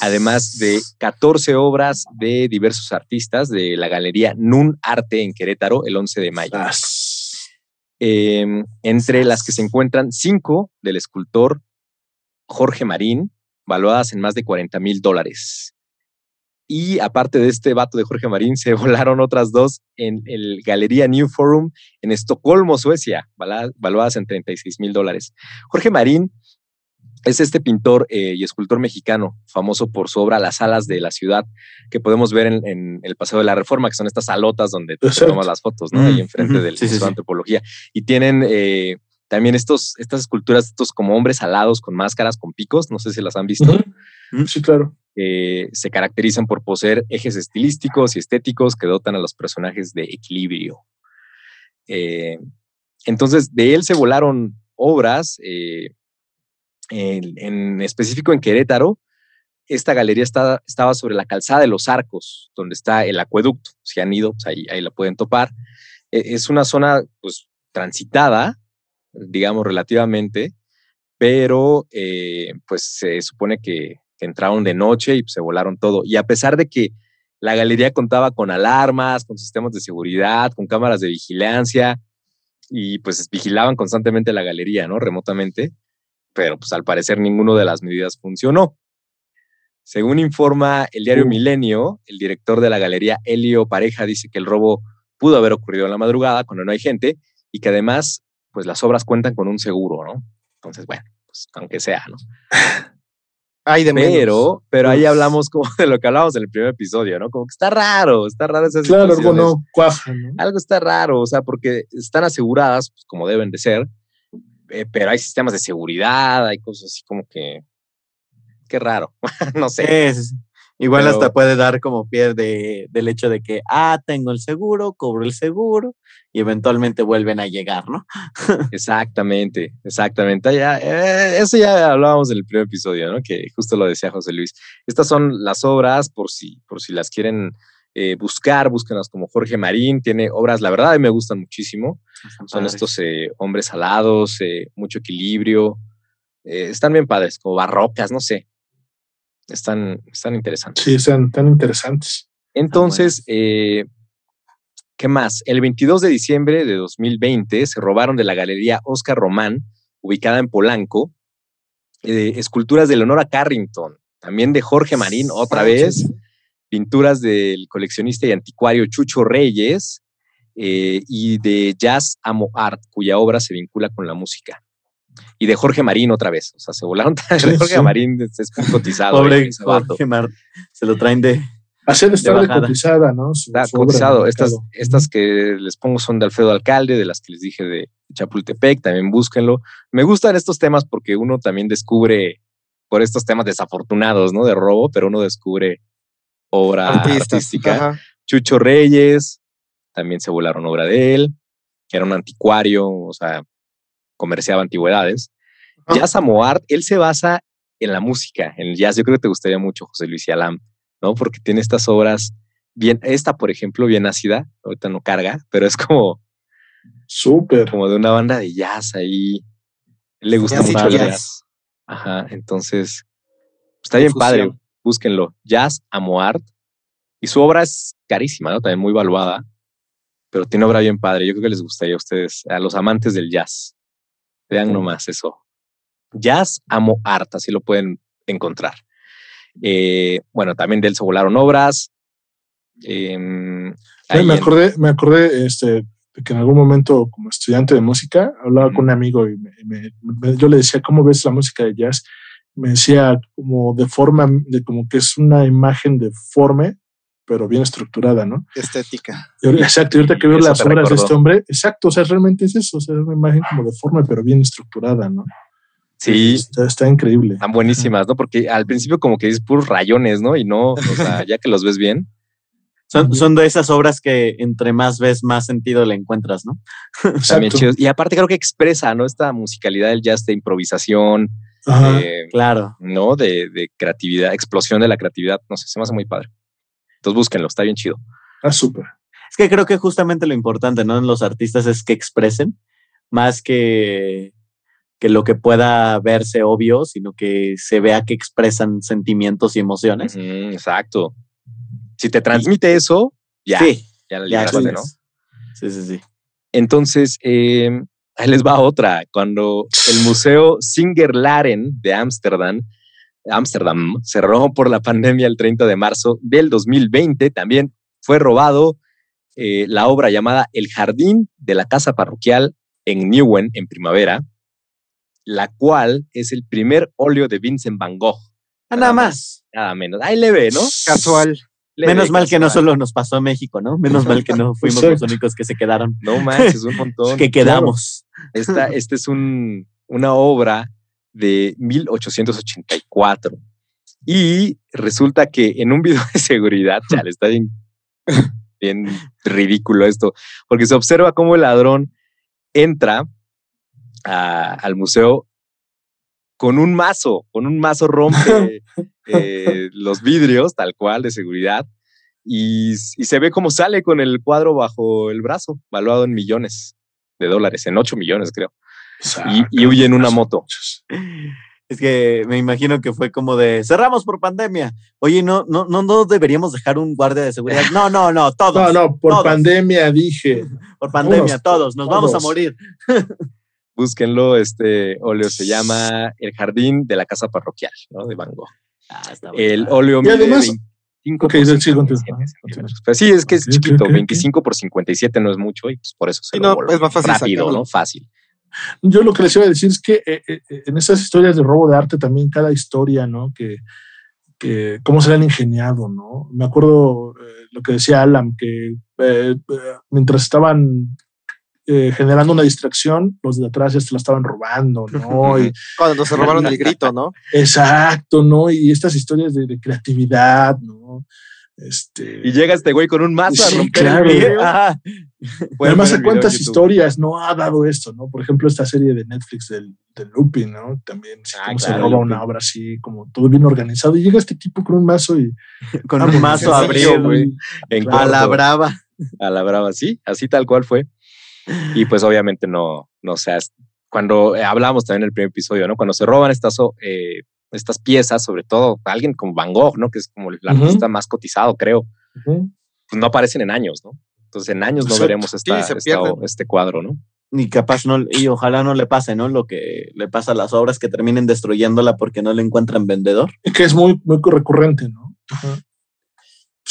Además de 14 obras de diversos artistas de la galería Nun Arte en Querétaro el 11 de mayo. Em, entre las que se encuentran cinco del escultor Jorge Marín, valuadas en más de 40 mil dólares. Y aparte de este vato de Jorge Marín, se (laughs) volaron otras dos en el Galería New Forum en Estocolmo, Suecia, valuadas en 36 mil dólares. Jorge Marín es este pintor eh, y escultor mexicano, famoso por su obra Las alas de la ciudad, que podemos ver en, el Paseo de la Reforma, que son estas salotas donde te tomas las fotos, ¿no? Ahí mm, enfrente del de Antropología. Y tienen eh, también estos, estas esculturas, estos como hombres alados con máscaras, con picos, no sé si las han visto. Sí, claro. se caracterizan por poseer ejes estilísticos y estéticos que dotan a los personajes de equilibrio. Eh, entonces, de él se volaron obras en, específico en Querétaro, esta galería estaba sobre la calzada de los arcos, donde está el acueducto. Si han ido, pues ahí, ahí la pueden topar. E, es una zona pues, transitada, digamos, relativamente, pero eh, pues se supone que, entraron de noche y pues, se volaron todo. Y a pesar de que la galería contaba con alarmas, con sistemas de seguridad, con cámaras de vigilancia, y pues vigilaban constantemente la galería, ¿no? Remotamente pero pues al parecer ninguno de las medidas funcionó. Según informa el diario. Milenio, el director de la galería Helio Pareja dice que el robo pudo haber ocurrido en la madrugada cuando no hay gente y que además pues las obras cuentan con un seguro, ¿no? Entonces, bueno, pues aunque sea, ¿no? (laughs) Ay, de pero, pero ahí hablamos como (laughs) de lo que hablábamos en el primer episodio, ¿no? Como que está raro, está raro esa Claro, algo no cuaja, ¿no? Algo está raro, o sea, porque están aseguradas, pues, como deben de ser, eh, pero hay sistemas de seguridad, hay cosas así como que, qué raro, (laughs) no sé. Igual hasta puede dar como pie de, del hecho de que, ah, tengo el seguro, cobro el seguro y eventualmente vuelven a llegar, ¿no? (laughs) exactamente, exactamente. Ya, eh, eso ya hablábamos en el primer episodio, ¿no? Que justo lo decía José Luis. Estas son las obras, por si, por si las quieren eh, buscar, búsquenas como Jorge Marín, tiene obras, la verdad, me gustan muchísimo. Son estos eh, hombres alados, eh, mucho equilibrio. están bien padres, como barrocas, no sé. Están, están interesantes. Sí, están tan interesantes. Entonces, ¿qué más? El 22 de diciembre de 2020 se robaron de la galería Oscar Román, ubicada en Polanco, esculturas de Leonora Carrington, también de Jorge Marín, otra vez pinturas del coleccionista y anticuario Chucho Reyes eh, y de Jazz Amo Art, cuya obra se vincula con la música. Y de Jorge Marín otra vez. O sea, se volaron. (laughs) Jorge Marín es, cotizado. Pobre Jorge Marín. Se lo traen de. Hacer estar de cotizada, ¿no? Está cotizado. Estas, estas que les pongo son de Alfredo Alcalde, de las que les dije de Chapultepec, también búsquenlo. Me gustan estos temas porque uno también descubre, por estos temas desafortunados, ¿no? De robo, pero uno descubre obra artística. Chucho Reyes, también se volaron obra de él, era un anticuario, o sea, comerciaba antigüedades. Jazz Amoart, él se basa en la música, en el jazz. Yo creo que te gustaría mucho, José Luis y Alam, ¿no? Porque tiene estas obras bien, esta, por ejemplo, bien ácida, ahorita no carga, pero es como súper, como de una banda de jazz ahí. Le gusta mucho el jazz. Ajá, entonces está bien padre búsquenlo, Jazz Amoart. Y su obra es carísima, ¿no? También muy valuada, pero tiene obra bien padre. Yo creo que les gustaría a ustedes, a los amantes del jazz. Vean nomás eso. Jazz Amo Art, así lo pueden encontrar. Eh, bueno, también de él se volaron obras. Em, me acordé, me acordé este, de que en algún momento, como estudiante de música, hablaba con un amigo y yo le decía, ¿cómo ves la música de jazz? Me decía como de forma, de como que es una imagen deforme, pero bien estructurada, ¿no? Estética. exacto, y ahorita que veo las obras de este hombre, exacto, o sea, realmente es eso, o sea, es una imagen como deforme, pero bien estructurada, ¿no? Sí, Está, está increíble. están buenísimas, ¿no? Porque al principio como que dices puros rayones, ¿no? Y no, o sea, (laughs) ya que los ves bien. Son, son de esas obras que entre más ves, más sentido le encuentras, ¿no? También chidos. Y aparte creo que expresa, ¿no? Esta musicalidad del jazz de improvisación, Ajá. eh, Claro. ¿no? De, de creatividad, explosión de la creatividad. No sé, se me hace muy padre. Entonces búsquenlo, está bien chido. Ah, súper. Es que creo que justamente lo importante, ¿no? En los artistas es que expresen más que, que lo que pueda verse obvio, sino que se vea que expresan sentimientos y emociones. Exacto. Si te transmite eso, ya, Sí, ya la ya ¿no? Sí, sí, sí. Entonces, eh, ahí les va otra. Cuando el Museo Singer-Laren de Ámsterdam, Ámsterdam cerró por la pandemia el 30 de marzo del 2020, también fue robado eh, la obra llamada El Jardín de la Casa Parroquial en Nieuwen, en primavera, la cual es el primer óleo de Vincent Van Gogh. Ah, nada más. Nada menos. Ahí le ve, ¿no? Casual. Menos mal que no solo nos pasó a México, ¿no? Menos mal que no fuimos los únicos que se quedaron, No manches, un (laughs) montón. que quedamos. Esta, (laughs) esta es un, una obra de 1884. Y resulta que en un video (laughs) de seguridad, chale, está bien, bien ridículo esto, porque se observa cómo el ladrón entra a- al museo con un mazo, con un mazo rompe (laughs) eh, los vidrios, tal cual, de seguridad, y, y se ve cómo sale con el cuadro bajo el brazo, valuado en millones de dólares, en 8 millones creo, y, y huye en una moto. Es que me imagino que fue como de cerramos por pandemia. Oye, no, no, no, no deberíamos dejar un guardia de seguridad. (laughs) No, no, no, todos. No, no, por todos. pandemia dije. (laughs) Por pandemia, Todos, todos, nos vamos a morir. Búsquenlo, este óleo se llama El Jardín de la Casa Parroquial, ¿no? De Van Gogh. Ah, está El bueno. óleo Y mide además- 25 Ok, por sí, 57 continúa, centímetros. continúa. Pues sí, es que es chiquito, ok, ok. 25 por 57 no es mucho y pues por eso se Sí, lo no, es más fácil rápido, sacarlo. ¿no? Fácil. Yo lo que les iba a decir es que eh, eh, en esas historias de robo de arte también cada historia, ¿no? Que, que cómo se le han ingeniado, ¿no? Me acuerdo eh, lo que decía Alan, que eh, eh, mientras estaban eh, generando una distracción, los de atrás ya se la estaban robando, ¿no? (laughs) Y, Cuando se robaron el grito, ¿no? exacto, ¿no? Y estas historias de, de creatividad, ¿no? Este, Y llega este güey con un mazo a Sí, romper claro. el Además, ¿a cuántas historias no ha dado esto, no? Por ejemplo, esta serie de Netflix del, del Lupin, ¿no? También Ah, cómo se roba una obra así, como todo bien organizado. Y llega este tipo con un mazo y. (laughs) Con Ah, un pues, mazo abrió, güey. Claro. A la brava. a la brava, sí, así tal cual fue. Y pues obviamente no, no seas, cuando eh, hablamos también en el primer episodio, ¿no? Cuando se roban estas, o- eh, estas piezas, sobre todo alguien como Van Gogh, ¿no? Que es como el artista más cotizado, creo, pues no aparecen en años, ¿no? Entonces en años no Exacto. veremos esta, se esta- pierden. este cuadro, ¿no? Y capaz no, y ojalá no le pase, ¿no? Lo que le pasa a las obras que terminen destruyéndola porque no le encuentran vendedor. Que es muy, muy recurrente, ¿no? Ajá.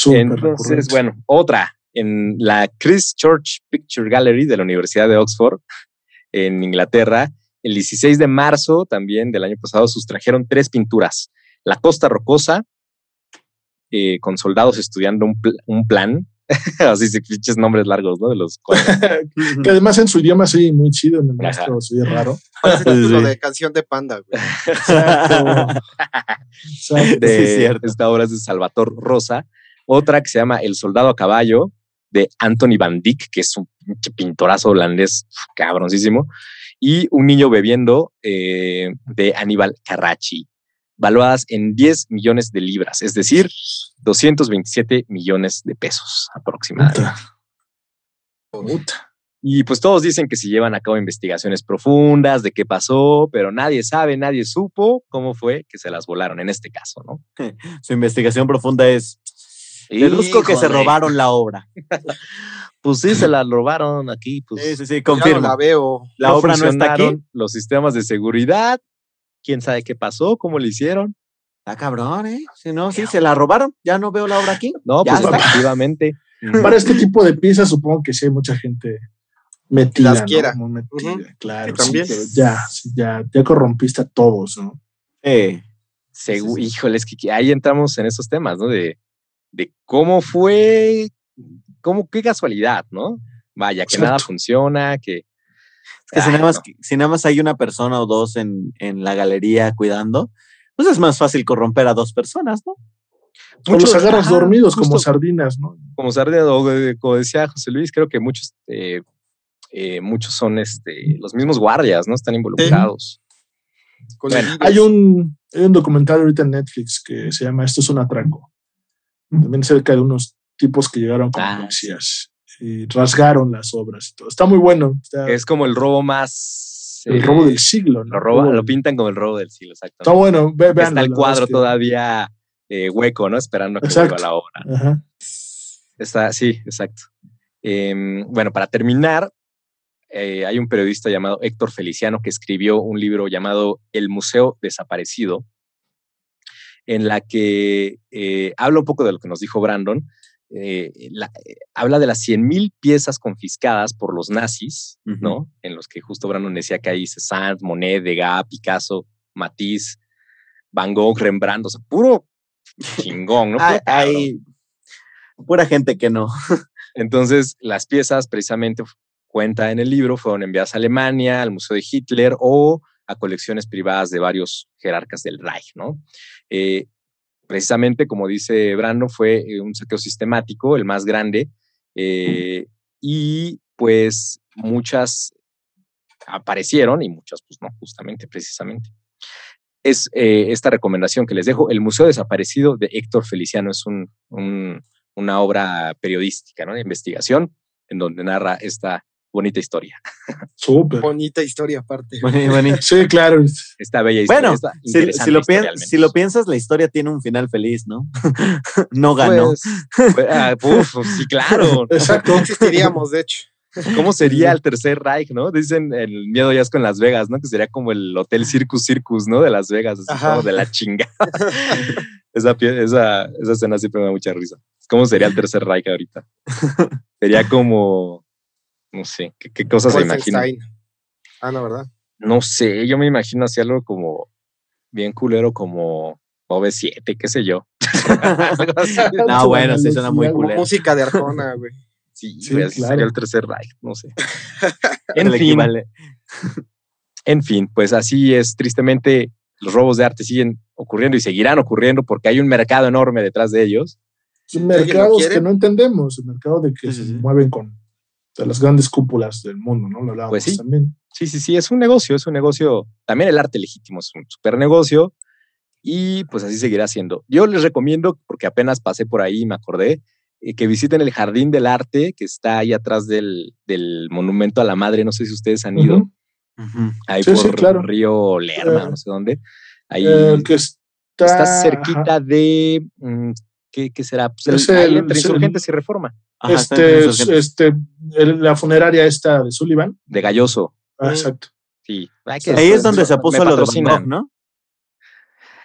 Entonces, recurrente. bueno, otra, en la Christchurch Picture Gallery de la Universidad de Oxford, en Inglaterra, el 16 de marzo también del año pasado sustrajeron tres pinturas. La Costa Rocosa, eh, con soldados estudiando un, pl- un plan, (laughs) así se pinches nombres largos, ¿no? De los (laughs) que además en su idioma sí, muy chido, en el nuestro sí es raro. Parece Sí, título sí. de canción de panda, güey. Exacto. Exacto. (laughs) de Sí, cierto. esta obra es de Salvatore Rosa. Otra que se llama El soldado a caballo de Anthony Van Dyck, que es un pinche pintorazo holandés cabroncísimo. Y Un niño bebiendo eh, de Aníbal Carracci, valuadas en 10 millones de libras, es decir, 227 millones de pesos aproximadamente. Puta. Y pues todos dicen que se llevan a cabo investigaciones profundas de qué pasó, pero nadie sabe, nadie supo cómo fue que se las volaron en este caso, ¿no? (laughs) Su investigación profunda es. Deduzco que se robaron la obra. (laughs) Pues sí, se la robaron aquí. Pues Sí, sí, sí, Ya no confirmo. la veo. La obra no está aquí. Los sistemas de seguridad. ¿Quién sabe qué pasó? ¿Cómo le hicieron? Está cabrón, ¿eh? Si no, sí, se la robaron. Ya no veo la obra aquí. No, Ya pues efectivamente. (laughs) Para este tipo de piezas supongo que sí hay mucha gente metida. Las ¿no? quiera. Muy metida, Ujú. claro. Sí, también. sí, pero ya, sí, ya, ya corrompiste a todos, ¿no? Eh, Sí, sí. Híjole, es que que ahí entramos en esos temas, ¿no? De, de cómo fue, cómo, qué casualidad, ¿no? Vaya, que nada funciona, que Es que si nada, más, no. si nada más hay una persona o dos en, en la galería cuidando, pues es más fácil corromper a dos personas, ¿no? O los Muchos- agarras dormidos como sardinas, ¿no? como sardinas, o como decía José Luis, creo que muchos, eh, eh, muchos son este, los mismos guardias, ¿no? Están involucrados. Bueno, Hay un, hay un documental ahorita en Netflix que se llama Esto es un atraco. También cerca de unos tipos que llegaron con Ah, policías y rasgaron las obras y todo. Está muy bueno. está- Es como el robo más. el eh, robo del siglo. ¿no? Lo, roba, Robo- lo pintan como el robo del siglo, exacto. Está bueno. Ve, véanlo, Está el cuadro que- todavía eh, hueco, ¿no? Esperando a que Exacto. vuelva la obra. Ajá. Está, sí, exacto. Em, bueno, para terminar, eh, hay un periodista llamado Héctor Feliciano que escribió un libro llamado El Museo Desaparecido, en la que eh, habla un poco de lo que nos dijo Brandon. eh, la- eh, habla de las 100.000 piezas confiscadas por los nazis. ¿no? En los que justo Brandon decía que hay Cézanne, Monet, Degas, Picasso, Matisse, Van Gogh, Rembrandt, o sea, puro chingón, ¿no? (laughs) Hay, hay pura gente que no. (laughs) Entonces, las piezas precisamente cuenta en el libro fueron enviadas a Alemania, al Museo de Hitler o a colecciones privadas de varios jerarcas del Reich, ¿no? Eh, precisamente, como dice Brando, fue eh, un saqueo sistemático, el más grande, eh, y pues muchas aparecieron y muchas, pues no, justamente, precisamente. Es eh, esta recomendación que les dejo, El Museo Desaparecido de Héctor Feliciano, es un, un- una obra periodística, ¿no? De investigación, en donde narra esta bonita historia, Súper. bonita historia aparte. Bueno, bueno, Sí, claro. esta bella historia. Bueno, si, lo historia, si lo piensas, la historia tiene un final feliz, ¿no? (laughs) no ganó. Pues, pues, ah, uf, sí, claro. Exacto. No existiríamos, de hecho. ¿Cómo sería el tercer Reich, no? Dicen el miedo ya es con Las Vegas, ¿no? Que sería como el Hotel Circus Circus, ¿no? De Las Vegas, así Ajá. como de la chingada. (laughs) esa, esa, esa escena siempre me da mucha risa. ¿Cómo sería el tercer Reich ahorita? Sería como, no sé, ¿qué, qué cosas se imaginan? Wolfenstein. Ah, no, ¿verdad? No sé, yo me imagino así algo como bien culero como OV7, qué sé yo. (laughs) (laughs) No, bueno, sí suena muy culero. Música de Arjona, güey. Sí, claro. sería el tercer Reich, no sé. (laughs) En fin, En fin, pues así es. Tristemente, los robos de arte siguen ocurriendo y seguirán ocurriendo porque hay un mercado enorme detrás de ellos. Mercados que no entendemos, el mercado de que Sí, sí, se mueven con de las grandes cúpulas del mundo, ¿no? Lo hablábamos Pues sí. también. Sí, sí, sí, es un negocio, es un negocio. También el arte legítimo es un super negocio y pues así seguirá siendo. Yo les recomiendo, porque apenas pasé por ahí y me acordé, eh, que visiten el Jardín del Arte que está ahí atrás del, del Monumento a la Madre. No sé si ustedes han ido Ujú. Ujú. ahí Sí, por sí, claro. Río Lerma, Eh, no sé dónde. Ahí Eh, que está, está ajá. cerquita de. ¿Qué, qué será? Pues el- Es el- entre es el- insurgentes y reforma. Ajá, este, este, el- la funeraria esta de Sullivan. De Galloso. Ah, exacto. Sí. Hay que- Ahí es donde se puso lo de Van. Gogh, ¿no?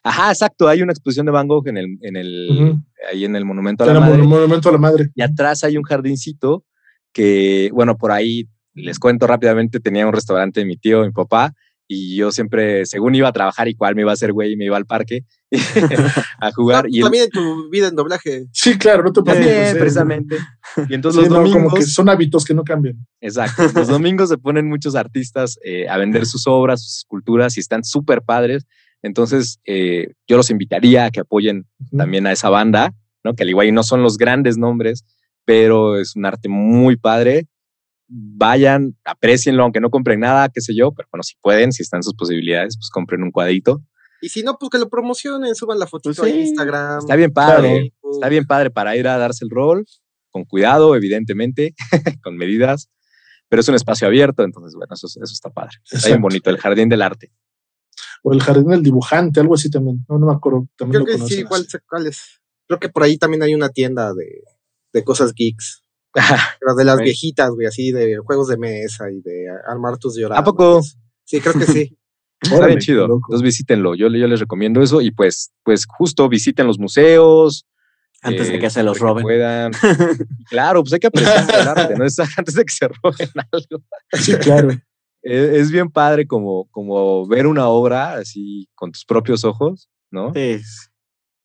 Ajá, exacto. Hay una exposición de Van Gogh en el, en el, ahí en el Monumento a la Madre. mon- monumento a la madre. Y atrás hay un jardincito que, bueno, por ahí les cuento rápidamente, tenía un restaurante de mi tío, mi papá, y yo siempre, según iba a trabajar, igual me iba a hacer güey y me iba al parque (laughs) a jugar. Y También en tu vida en doblaje. Sí, claro, no te también, preocupes, eh. precisamente. (laughs) Y entonces Sí, los no, domingos. como que son hábitos que no cambian. Exacto. Los domingos se ponen muchos artistas eh, a vender sus obras, sus esculturas y están súper padres. Entonces, eh, yo los invitaría a que apoyen Ujú. también a esa banda, ¿no? Que al igual no son los grandes nombres, pero es un arte muy padre. Vayan, aprecienlo, aunque no compren nada, qué sé yo, pero bueno, si pueden, si están sus posibilidades, pues compren un cuadrito. Y si no, pues que lo promocionen, suban la fotito Pues a sí, Instagram. Está bien padre, está bien padre para ir a darse el rol, con cuidado, evidentemente, (laughs) con medidas, pero es un espacio abierto, entonces, bueno, eso, eso está padre. Está bien bonito, el jardín del arte. O el jardín del dibujante, algo así también. No, no me acuerdo. También Creo lo que sí, sé cuál es. Creo que por ahí también hay una tienda de, de cosas geeks. Pero de las viejitas, güey, así de juegos de mesa y de armar tus lloradas. ¿A poco? Sí, creo que sí. (laughs) Está bien chido. Entonces visítenlo. Yo, yo les recomiendo eso y pues, pues justo visiten los museos. Antes de eh, que se los roben. puedan. (laughs) Claro, pues hay que apreciar el arte, ¿no? Es (laughs) antes de que se roben algo. Sí, claro. Eh, Es bien padre como, como ver una obra así con tus propios ojos, ¿no? Sí.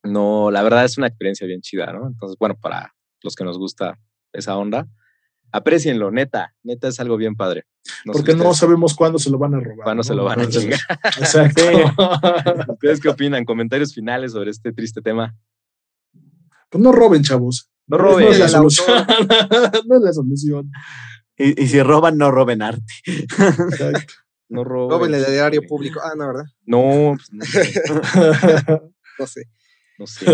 No, la verdad es una experiencia bien chida, ¿no? Entonces, bueno, para los que nos gusta esa onda, Aprecienlo, neta. Neta es algo bien padre. No Porque no sabemos cuándo se lo van a robar. cuándo se lo van a chingar. Exacto. (laughs) ¿Ustedes qué opinan? Comentarios finales sobre este triste tema. pues no roben, chavos. No No roben. es la solución. (laughs) no es la solución. Y, y si roban, no roben arte. Exacto. (laughs) No roben. Roben el erario público. Ah, no, ¿verdad? No, pues, no, sé, No sé. no sé.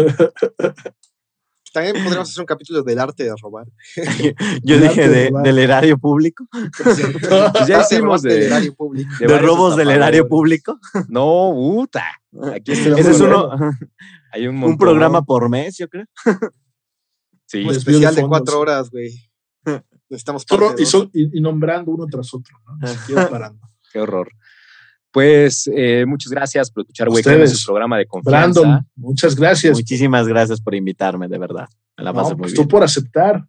También podríamos (clears throat) hacer un capítulo del arte de robar. (laughs) Yo El dije de de- del erario público, (laughs) (laughs) Pues ya hicimos robar del de, erario público. de, robos del erario público. No, puta. Aquí está Ese es uno, Hay un, un programa por mes, yo creo. Sí. Un de especial de cuatro horas, güey. Necesitamos y, dos. son- y- y nombrando uno tras otro, ¿no? Ni siquiera parando. Qué horror. Pues eh, muchas gracias por escuchar, Créeme, Ustedes. su programa de confianza. Brandon, muchas gracias. Muchísimas gracias por invitarme, de verdad. Me la No, pasé muy pues bien. tú por aceptar.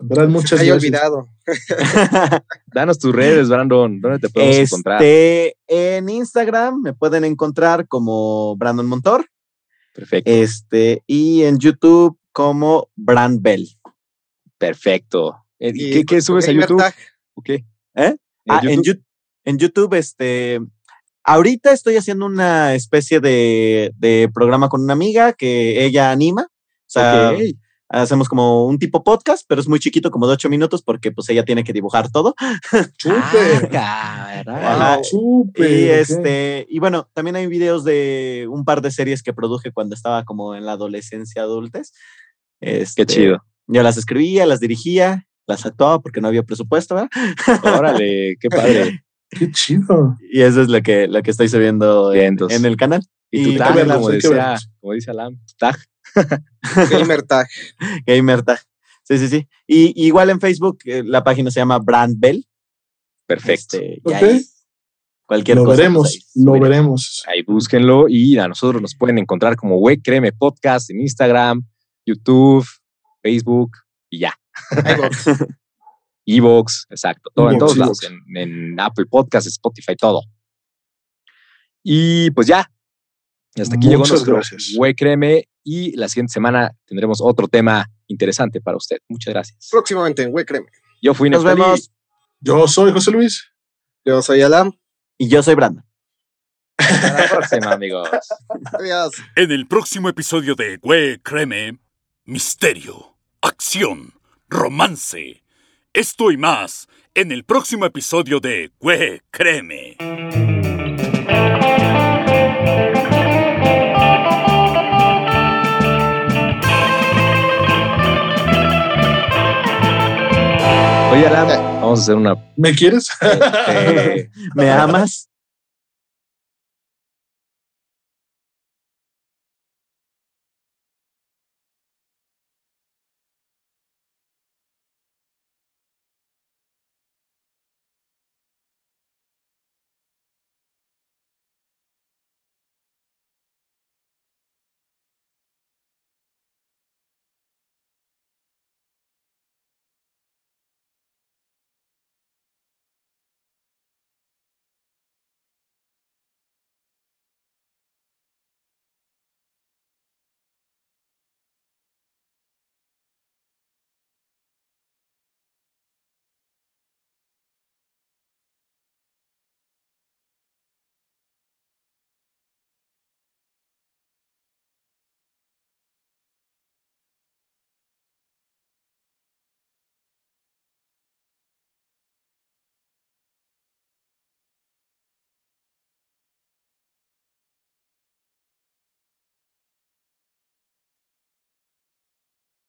En verdad, muchas gracias. olvidado. (laughs) Danos tus redes, Brandon. ¿Dónde te podemos encontrar? Este, en Instagram me pueden encontrar como Brandon Montor. Perfecto. Este, y en YouTube como Brand Bell. Perfecto. Eh, Y ¿Qué, subes a YouTube? tag, ¿O qué? ¿Eh? Ah, en, YouTube? Yu- en YouTube, este. Ahorita estoy haciendo una especie de, de programa con una amiga que ella anima. O sea, Ok. hacemos como un tipo podcast, pero es muy chiquito, como de ocho minutos, porque pues ella tiene que dibujar todo. (laughs) Súper. Ah. Súper. Y ok. este, y bueno, también hay videos de un par de series que produje cuando estaba como en la adolescencia adultez. Este, Qué chido. Yo las escribía, las dirigía, las actuaba porque no había presupuesto, ¿verdad? Órale, qué padre. (laughs) Qué chido. Y eso es lo que, lo que estoy subiendo en, el canal. Y Y tu tag, como decía, como dice Alam, tu tag. (laughs) Gamer tag. Gamer Tag. Sí, sí, sí. Y igual en Facebook eh, la página se llama Brand Bell. Perfecto. Este, y Ok. ahí cualquier Lo cosa. pues, veremos, ahí lo veremos. Ahí búsquenlo y a nosotros nos pueden encontrar como Güey Créeme Podcast en Instagram, YouTube, Facebook y ya. (laughs) Evox, exacto, todo en todos lados, en, en Apple Podcast, Spotify, todo. Y pues ya, hasta aquí llegó Muchas nuestro gracias. Güey Créeme y la siguiente semana tendremos otro tema interesante para usted. Muchas gracias. Próximamente en Güey Créeme. Yo fui Nos vemos. Yo soy José Luis. Yo soy Alam. Y yo soy Brandon. Hasta la próxima, amigos. (laughs) Adiós. En el próximo episodio de Güey Créeme, misterio, acción, romance. Esto y más en el próximo episodio de Güey Créeme. Oye, Alan, vamos a hacer una. ¿Me quieres? eh, (laughs) ¿Me amas?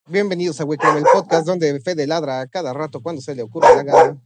Bienvenidos a Créeme, el podcast donde Fede ladra a cada rato cuando se le ocurre la gana.